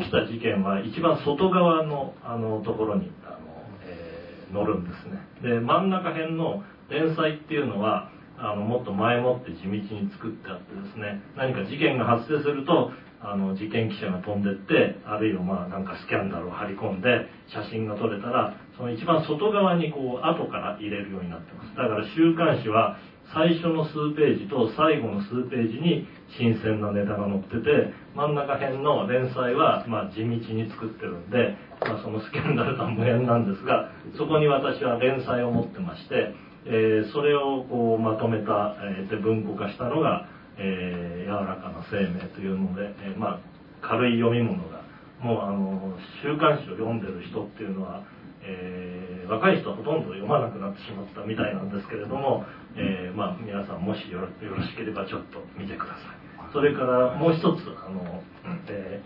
S2: 起きた事件は一番外側のあのところにあの、えー、載るんですね。で真ん中辺の連載っていうのはあのもっと前もって地道に作ってあってですね何か事件が発生するとあの事件記者が飛んでってあるいはまあなんかスキャンダルを張り込んで写真が撮れたらその一番外側にこう後から入れるようになってます。だから週刊誌は最初の数ページと最後の数ページに新鮮なネタが載ってて真ん中辺の連載はま地道に作ってるんで、まあ、そのスキャンダルとは無縁なんですがそこに私は連載を持ってまして、えー、それをこうまとめた、えー、で文庫化したのが、えー、柔らかな生命というので、えまあ、軽い読み物がもうあの週刊誌を読んでる人っていうのはえー、若い人はほとんど読まなくなってしまったみたいなんですけれども、えー、まあ、皆さんもしよろしければちょっと見てください。それからもう一つあの、え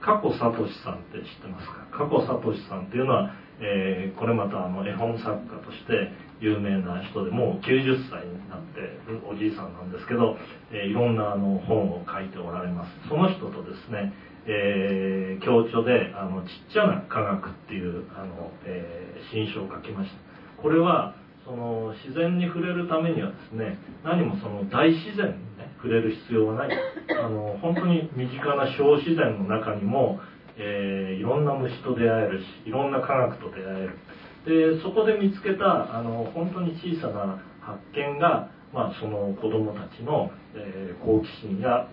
S2: ー、加古聡さんって知ってますか？加古聡さんっていうのは、えー、これまたあの絵本作家として有名な人でもう90歳になってるおじいさんなんですけど、えー、いろんなあの本を書いておられます。その人とですねえー、共著であの「ちっちゃな科学」っていうあの、えー、新書を書きました。これはその自然に触れるためにはですね何もその大自然にね触れる必要はない。あの本当に身近な小自然の中にも、えー、いろんな虫と出会えるしいろんな科学と出会える。でそこで見つけたあの本当に小さな発見が、まあ、その子供たちの、え、好奇心や、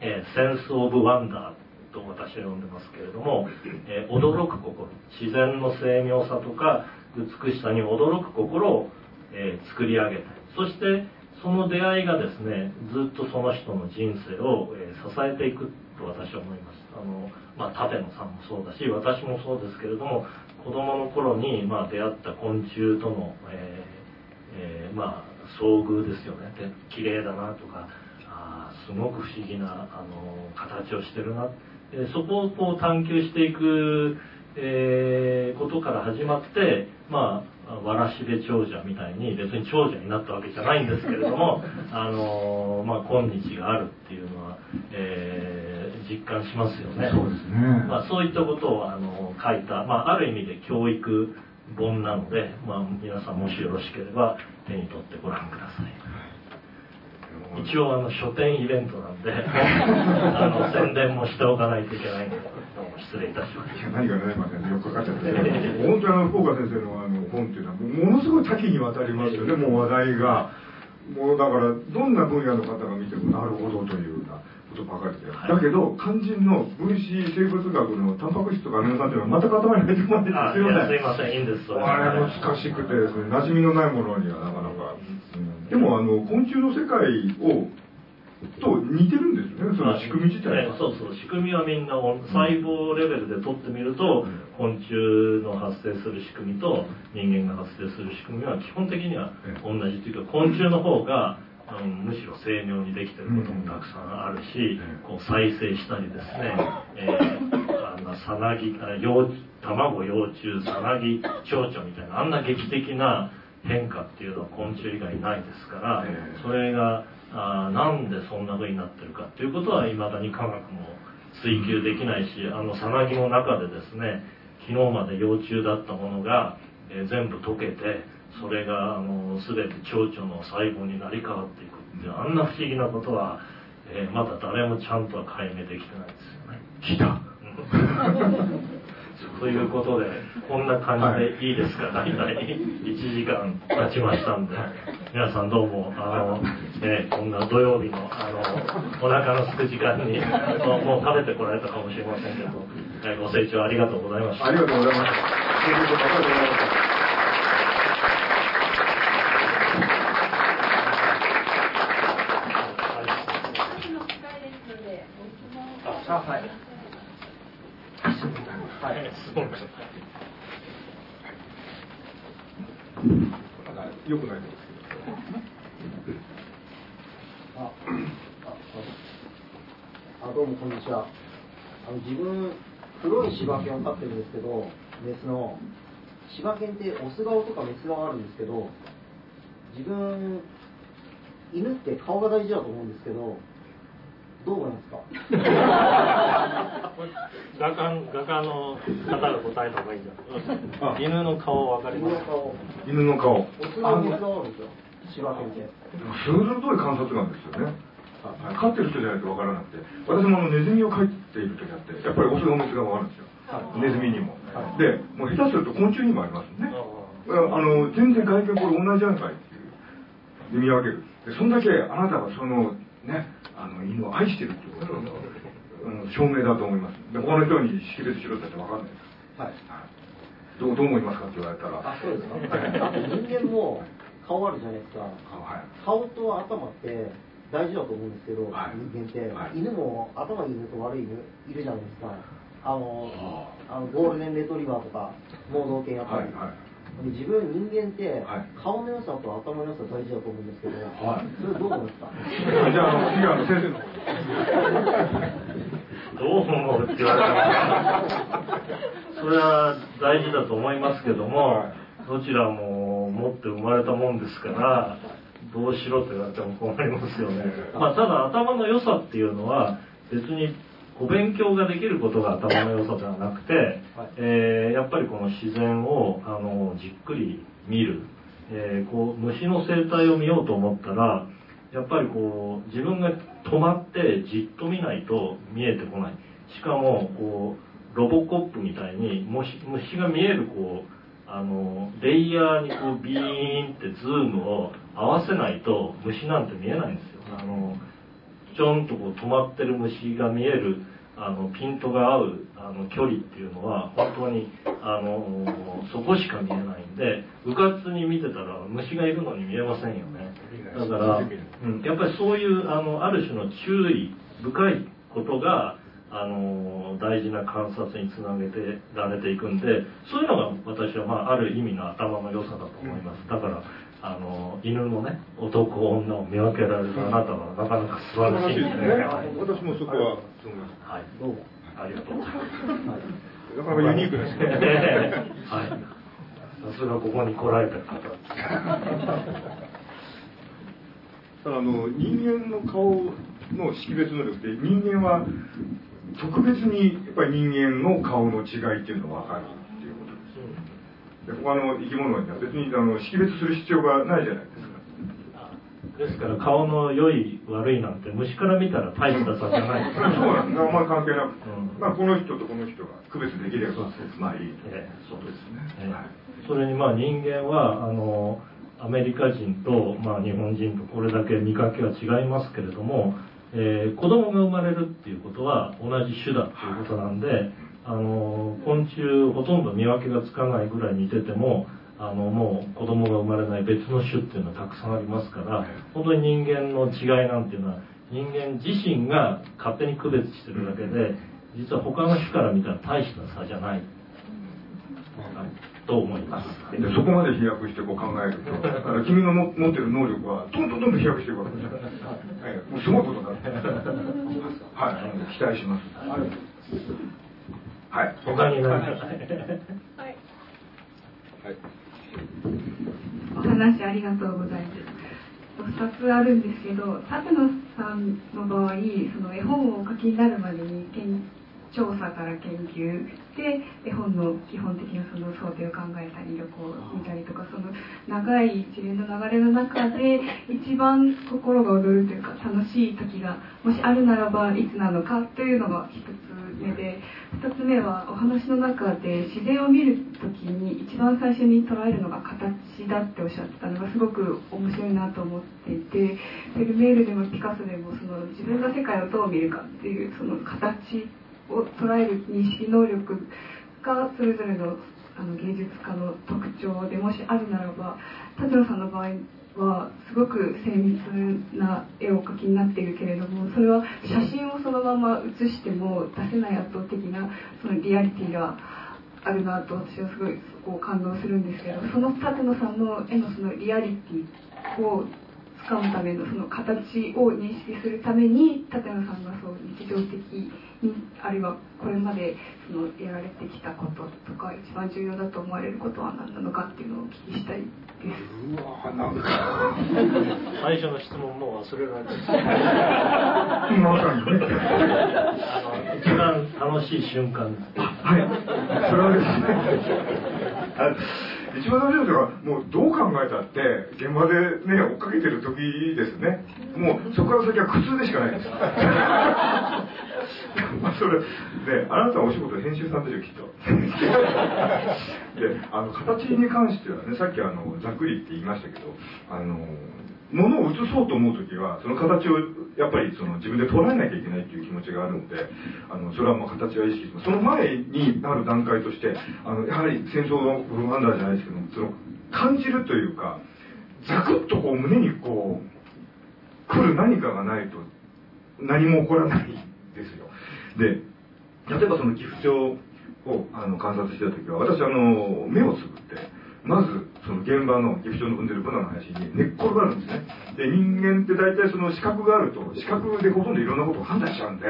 S2: え、センス・オブ・ワンダーと私は呼んでますけれども、えー、驚く心自然の精妙さとか美しさに驚く心を、えー、作り上げたそしてその出会いがですねずっとその人の人生を、えー、支えていくと私は思いますあの、まあ、立野さんもそうだし私もそうですけれども子供の頃に、まあ、出会った昆虫との、ええー、まあ遭遇ですよね。で綺麗だなとかあすごく不思議なあの形をしてるな。えそこをこう探求していく、えー、ことから始まってまあわらしべ長者みたいに別に長者になったわけじゃないんですけれども あの、まあ、今日があるっていうのは、えー、実感しますよね
S1: そうですね、
S2: まあ、そういったことをあの書いた、まあ、ある意味で教育本なので、まあ、皆さんもしよろしければ手に取ってご覧ください。一応あの書店イベントなんで あの宣伝もしておかないといけないのでどうも失礼いたしまし
S1: た何がないまでよくかかっちゃって。本当にあの福岡先生のあの本っていうのはものすごい多岐にわたりますよねもう話題が。もうだからどんな分野の方が見てもなるほどというようなことばかりで、はい、だけど肝心の分子生物学のタンパク質とかアミノ酸っていうのはまた頭に入ってこない。ですよね
S2: すいませんいいんです
S1: あれ難しくてですね馴染みのないものにはなかなか、うんでもあの昆虫の世界をと似てるんですよねその仕組み自体
S2: は、そうそう仕組みはみんな細胞レベルで取ってみると、うん、昆虫の発生する仕組みと人間が発生する仕組みは基本的には同じというか昆虫の方がうん、むしろ精妙にできてることもたくさんあるし、こう再生したりですね、えー、あんなさなぎ幼卵幼虫さなぎ蝶々みたいなあんな劇的な変化っていうのは昆虫以外ないですからそれがあなんでそんな風になってるかっていうことはいまだに科学も追求できないしあのさなぎの中でですね昨日まで幼虫だったものが、えー、全部溶けてそれがあの全て蝶々の細胞になり変わっていくっていうあんな不思議なことは、えーまだ誰もちゃんとは解明できてないですよね。
S1: 来た
S2: ということで、こんな感じでいいですか、大体1時間経ちましたんで、皆さんどうも、あの、ね、こんな土曜日の、あの、お腹のすく時間に、もう食べてこられたかもしれませんけど、えご清聴ありがとうございました。
S1: ありがとうございました。そういうことありがとうございました。
S3: の機会ですので、ご質問を
S4: あはい
S2: はい、そうです
S1: なんか良くないですけど。
S4: あ、あどうもこんにちは。あの自分黒い柴犬を飼ってるんですけど、メスの柴犬ってオス顔とかメス顔あるんですけど、自分犬って顔が大事だと思うんですけど、どう思いますか？
S2: 画家画家の方が答えた方がいいんじゃない犬の顔わかります
S4: 犬の顔、
S1: 犬の顔。
S4: オス顔メス顔あるんですよ。柴犬って。
S1: 鋭い観察眼ですよね。はい飼ってる人じゃないとわからなくて、私もあのネズミを飼っている時あって、やっぱりオスがメスがあるんですよ。ネズミにも。で、もう下手すると昆虫にもありますよね。あの全然外見これ同じじゃないかいっていうで見分けるでそんだけあなたはそのねあの犬を愛してるっていうことの、うん、証明だと思います。で他の人に識別しろって言って分かんないです。
S4: はい。
S1: どうどう思いますかって言われたら。
S4: あ、そうですか。あと人間も顔あるじゃないですか。
S1: はい。
S4: 顔と頭って大事だと思うんですけど、
S1: はい。
S4: 人間って、
S1: はい。
S4: 犬も頭いい犬と悪い犬いるじゃないですか。あのあ。のゴールデンレトリバーとか盲導犬やったり、
S1: はいはい。
S4: で自分人間って、
S1: はい。
S4: 顔の良さと頭の良さ大事だと思うんですけど、
S1: はい。
S4: それどう思いますか？
S1: じゃあ次は先生の
S2: どう思う？って言われたら、それは大事だと思いますけども、どちらも持って生まれたもんですから、どうしろと言われても困りますよね。まあ、ただ頭の良さっていうのは、別にお勉強ができることが頭の良さではなくて、えーやっぱりこの自然をあのじっくり見る、えーこう虫の生態を見ようと思ったらやっぱりこう自分が止まってじっと見ないと見えてこない。しかもこうロボコップみたいに虫虫が見えるこうあのレイヤーにこうビーンってズームを合わせないと虫なんて見えないんですよ。あのちょんとこう止まってる虫が見えるあのピントが合うあの距離っていうのは本当にあのそこしか見えないんでうかつに見てたら虫がいるのに見えませんよね。だから、うん、やっぱりそういうあのある種の注意深いことがあの大事な観察につなげてられていくんでそういうのが私は、まあ、ある意味の頭の良さだと思います。だからあの犬のね男女を見分けられるあなたはなかなか素晴らしいですね、はい
S1: 私もそこはそう思います
S2: はい、
S4: どうも
S2: ありがとうございます。
S1: なかなかユニークですね
S2: はい。さすがここに来られた方。
S1: ただあの人間の顔の識別能力って人間は特別にやっぱり人間の顔の違いっていうのが分かるで他の生き物には別にあの識別する必要がないじゃないですか。
S2: ですから顔の良い悪いなんて虫から見たら大した差じゃないです
S1: そうなんあんまり関係なく、
S2: うん。
S1: まあこの人とこの人が区別できればまあいい
S2: ええ。そうですね、ええ。
S1: はい。
S2: それにまあ人間はあのアメリカ人と、まあ、日本人とこれだけ見かけは違いますけれども、えー子供が生まれるっていうことは同じ種だっていうことなんで、あの昆虫ほとんど見分けがつかないぐらい似ててもあのもう子供が生まれない別の種っていうのはたくさんありますから本当に人間の違いなんていうのは人間自身が勝手に区別してるだけで実は他の種から見たら大した差じゃない、はい。と思います。
S1: でそこまで飛躍してこう考えるとあの君のも持ってる能力はどんどんどんどん飛躍していくわけですよ、ええもうすごいことになるはい。期待します。はい
S2: 他に何か
S3: はい。
S1: はい
S3: お話ありがとうございます。2つあるんですけど、舘野さんの場合、その絵本をお書きになるまでに研調査から研究で絵本の基本的なその想定を考えたり旅行を見たりとかその長い一連の流れの中で一番心が躍るというか楽しい時がもしあるならばいつなのかというのが一つ目で2つ目はお話の中で自然を見る時に一番最初に捉えるのが形だっておっしゃってたのがすごく面白いなと思っていてフェルメールでもピカソでもその自分が世界をどう見るかっていうその形を捉える認識能力がそれぞれのあの芸術家の特徴でもしあるならば田代さんの場合はすごく精密な絵を描きになっているけれどもそれは写真をそのまま写しても出せない圧倒的なそのリアリティがあるなと私はすごいそこを感動するんですけどその舘野さんの絵のそのリアリティを掴むためのその形を認識するために舘野さんがそう日常的にあるいはこれまでそのやられてきたこととか一番重要だと思われることは何なのかっていうのをお聞きしたいです。
S1: うわなんか
S2: 最初の質問もう忘れられてる。あの一番楽しい瞬間
S1: はい。それはですね。あ 一番大事なのはもうどう考えたって現場でね追っかけてる時ですね。もうそこから先は苦痛でしかないです。まあそれであなたはお仕事編集さんでしょきっと。であの形に関してはねさっきあのざっくりって言いましたけどあの物を映そうと思う時はその形をやっぱりその自分で捉えなきゃいけないっていう気持ちがあるのであのそれはもう形は意識します。その前になる段階としてあのやはり戦争のブルーアンダーじゃないですけどその感じるというかザクッとこう胸にこう来る何かがないと何も起こらないですよ。で例えばその岐阜町をあの観察してた時は私あの目をつぶってまずその現場の岐阜町の踏んでるブナの林に寝っ転がるんですね。で人間って大体その視覚があると視覚でほとんどいろんなことを判断しちゃうんで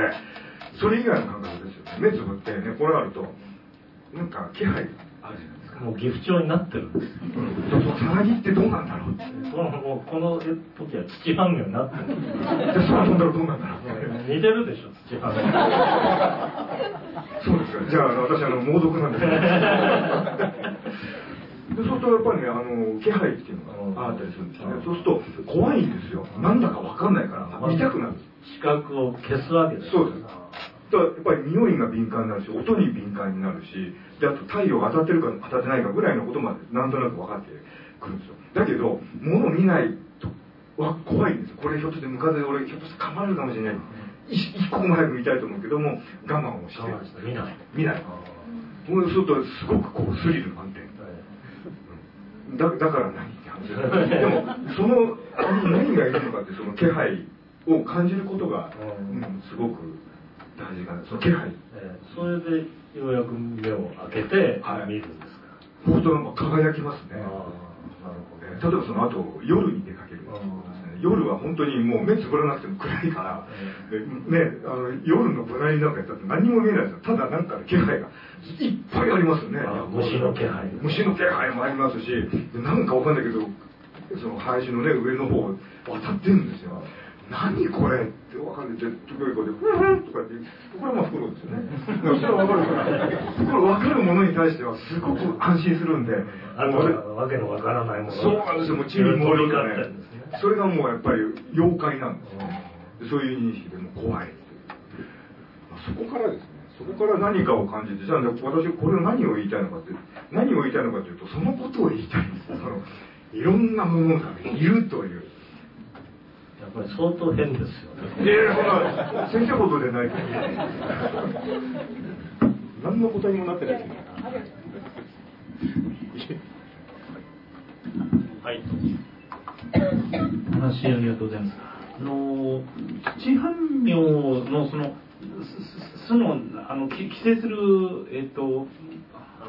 S1: それ以外の感覚ですよね。目つぶって寝っ転がるとなんか気配あるじゃないですか。
S2: もう岐阜町になってるんです
S1: うんそうそうさなぎってどうなんだろう。って
S2: もうこの時は土半魚になってる。
S1: で空飛んだらどうなんだろう。って
S2: 似てるでしょ土半魚
S1: そうですか。じゃあ、私、あの、猛毒なんですでそうすると、やっぱりね、あの、気配っていうのがあったりするんですね。そうすると、怖いんですよ。なんだかわかんないから、見たくなる。
S2: 視覚を消すわけです
S1: そうです。だからやっぱり匂いが敏感になるし、音に敏感になるし、で、あと太陽が当たってるか当たってないかぐらいのことまでなんとなく分かってくるんですよ。だけど、物を見ないとは怖いんですよ。これひょっとしてムカデで俺ひょっとして噛まれるかもしれない。一一刻も早く見たいと思うけども、我慢をして
S2: 見ない
S1: 見ない。そうすると、すごくこう、スリル満点。だだから何って話 でもその何がいるのかってその気配を感じることが、
S2: うん。
S1: うんすごく大事かな。その気配。
S2: えーそれでようやく目を開けて
S1: はい。
S2: 見るんですか、
S1: 本当なんか輝きますね。
S2: なるほ
S1: えー例えばその後夜に出かけるってことで夜は本当にもう目つぶらなくても暗いから、でねあの夜の隣なんかやったって何も見えないですよ。ただなんか気配がいっぱいありますよね。
S2: あ虫の気配。
S1: 虫の気配もありますしでなんかわかんないけどその林のね上の方渡ってるんですよ。何これってわかんない。で時々こうでふんとかってこれはまあフクロウですよね。それはわかるからこれわかるものに対してはすごく安心するんで。
S2: あと
S1: もう
S2: はわけのわからないもの。
S1: そうなんですよ。もう地味に
S2: 飛び
S1: と
S2: 交ってるんですね
S1: それがもうやっぱり妖怪なんです。そういう認識でもう怖いっていう。まあそこからですねそこから何かを感じてじゃあ私これは何を言いたいのかって何を言いたいのかというとそのことを言いたいんです。よ そのいろんなものがいるという。
S2: やっぱり相当変ですよね。
S1: いやいやそんな先生ほどでない。と何の答えにもなってないですね
S2: はい
S5: 話ありがとうございます。あの七半名のそのす巣のあのき寄生するえっ、と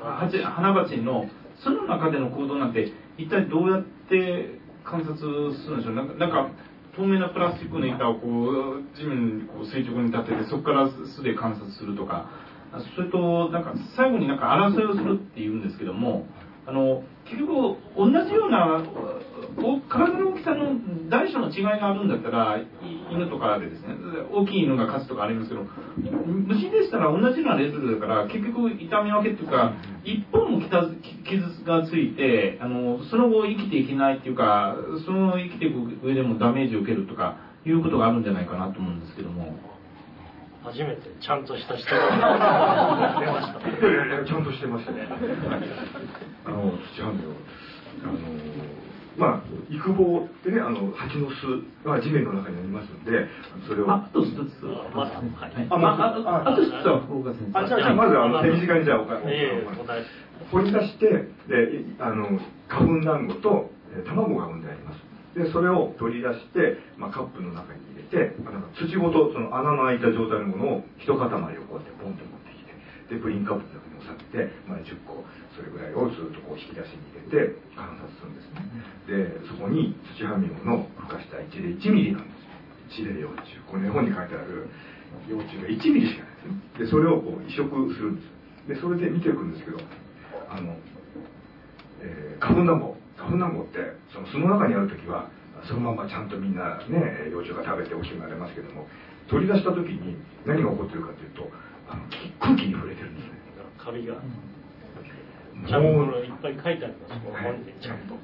S5: 蜂花鉢の巣の中での行動なんて一体どうやって観察するんでしょう？なんかなんか透明なプラスチックの板をこう地面にこう垂直に立ててそこから巣で観察するとか。それとなんか最後になんか争いをするっていうんですけどもあの結局同じような体の大きさの大小の違いがあるんだったら、犬とかでですね、大きい犬が勝つとかありますけど、虫でしたら同じようなレベルだから、結局痛み分けっていうか、一本も傷がついて、あの、その後生きていけないっていうか、その生きていく上でもダメージを受けるとか、いうことがあるんじゃないかなと思うんですけども。
S2: 初めてちゃんとした人が出ました。
S1: ちゃんとしてましたね。あの土はめをあのまあ育房ってねあの蜂の巣が地面の中にありますんでそれを。
S5: あと一つ。
S2: まだはい
S5: あまああと一つは福岡先生。
S1: あじゃあまずあの手短にじゃあお答
S2: え
S1: 掘り出してであの花粉団子と卵が産んであります。でそれを取り出して、まあ、カップの中に入れてあの土ごとその穴の開いた状態のものを一塊をこうやってポンと持ってきてでプリンカップの中に収めて、まあ、10個それぐらいをずっとこう引き出しに入れて観察するんですねでそこに土はみの孵化した一例1ミリなんです。よ一例幼虫。これ絵本に書いてある幼虫が1ミリしかないですね。でそれをこう移植するんです。でそれで見ていくんですけどあの、えー、花粉団子。花粉団子ってその巣の中にある時はそのままちゃんとみんなね幼虫が食べて大きくなれますけども取り出した時に何が起こってるかというとあの空気に触れてるんですね。
S2: カビが。ちゃんといっぱい書いてあります。もう本にちゃんと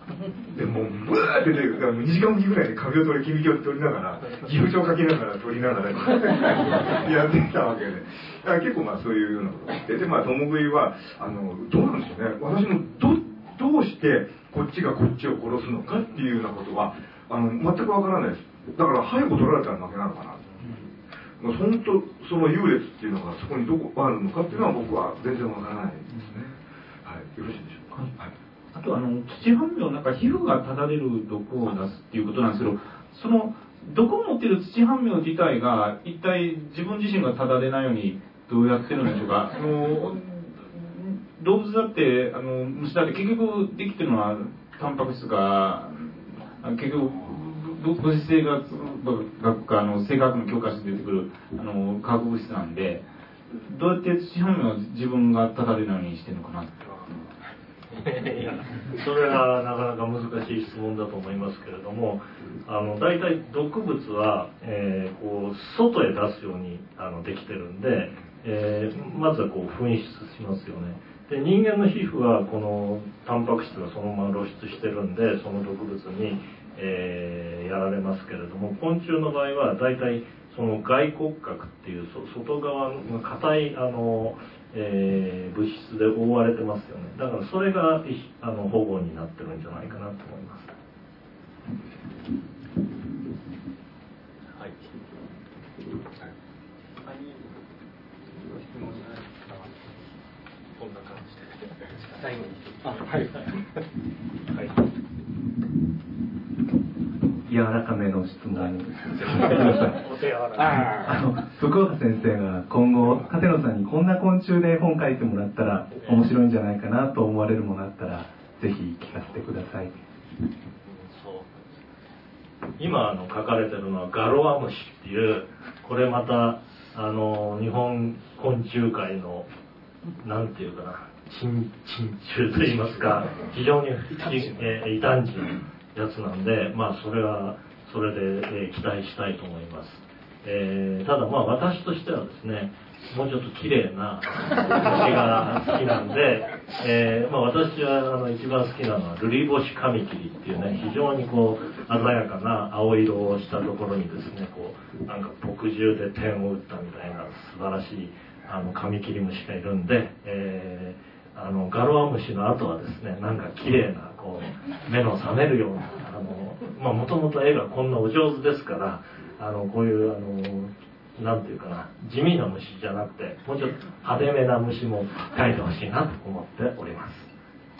S1: でもうブワーって出て2時間おきぐらいでカビを取り黄身を取りながら義務書書きながら取りながら。やってきたわけで。だから結構まあそういうようなことがあってでまあ共食いはあのどうなんでしょうね。私もどどうしてこっちがこっちを殺すのかっていうようなことはあの全くわからないです。だから背後取られたら負けなのかな。まあ、本当その優劣っていうのがそこにどこあるのかっていうのは僕は全然わからないですね。はいよろしいでしょうか、はい、
S5: あとあの土半病なんか皮膚がただれる毒を出すっていうことなんですけどその毒を持ってる土半病自体が一体自分自身がただれないようにどうやってるんでしょうか？あの動物だってあの虫だって結局できてるのはタンパク質が結局物質生学学あの性学の教科書で出てくるあの化学物質なんでどうやって土半面を自分がただれないようにしてるのかなって
S2: いやそれはなかなか難しい質問だと思いますけれどもあの大体毒物は、えー、こう外へ出すようにあのできてるんで、えー、まずはこう噴出しますよね。で人間の皮膚はこのタンパク質がそのまま露出してるんでその毒物に、えー、やられますけれども昆虫の場合は大体その外骨格っていう外側の硬いあの、えー、物質で覆われてますよね。だからそれがあの保護になってるんじゃないかなと思います。はい。こんな感じで。最後に。あはい はい
S6: 柔らかめの質問あの福岡先生が今後舘野さんにこんな昆虫で本書いてもらったら面白いんじゃないかなと思われるものあったらぜひ聞かせてください。
S2: 今あの書かれてるのはガロアムシっていうこれまたあの日本昆虫界のなんていうかな珍珍虫といいますか非常に異端児のやつなんでまあそれはそれで、え、期待したいと思います、えー、ただまあ私としてはですねもうちょっと綺麗な虫が好きなんで、えーまあ、私はあの一番好きなのはルリボシカミキリっていうね非常にこう鮮やかな青色をしたところにですねこうなんか墨汁で点を打ったみたいな素晴らしいあのカミキリムシがいるんで、えー、あのガロアムシの後はですねなんか綺麗なこう目の覚めるようなもともと絵がこんなお上手ですからあのこういうあのなんていうかな地味な虫じゃなくてもうちょっと派手めな虫も描いてほしいなと思っております。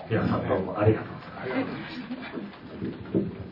S2: 皆さんどうもありがとうございました。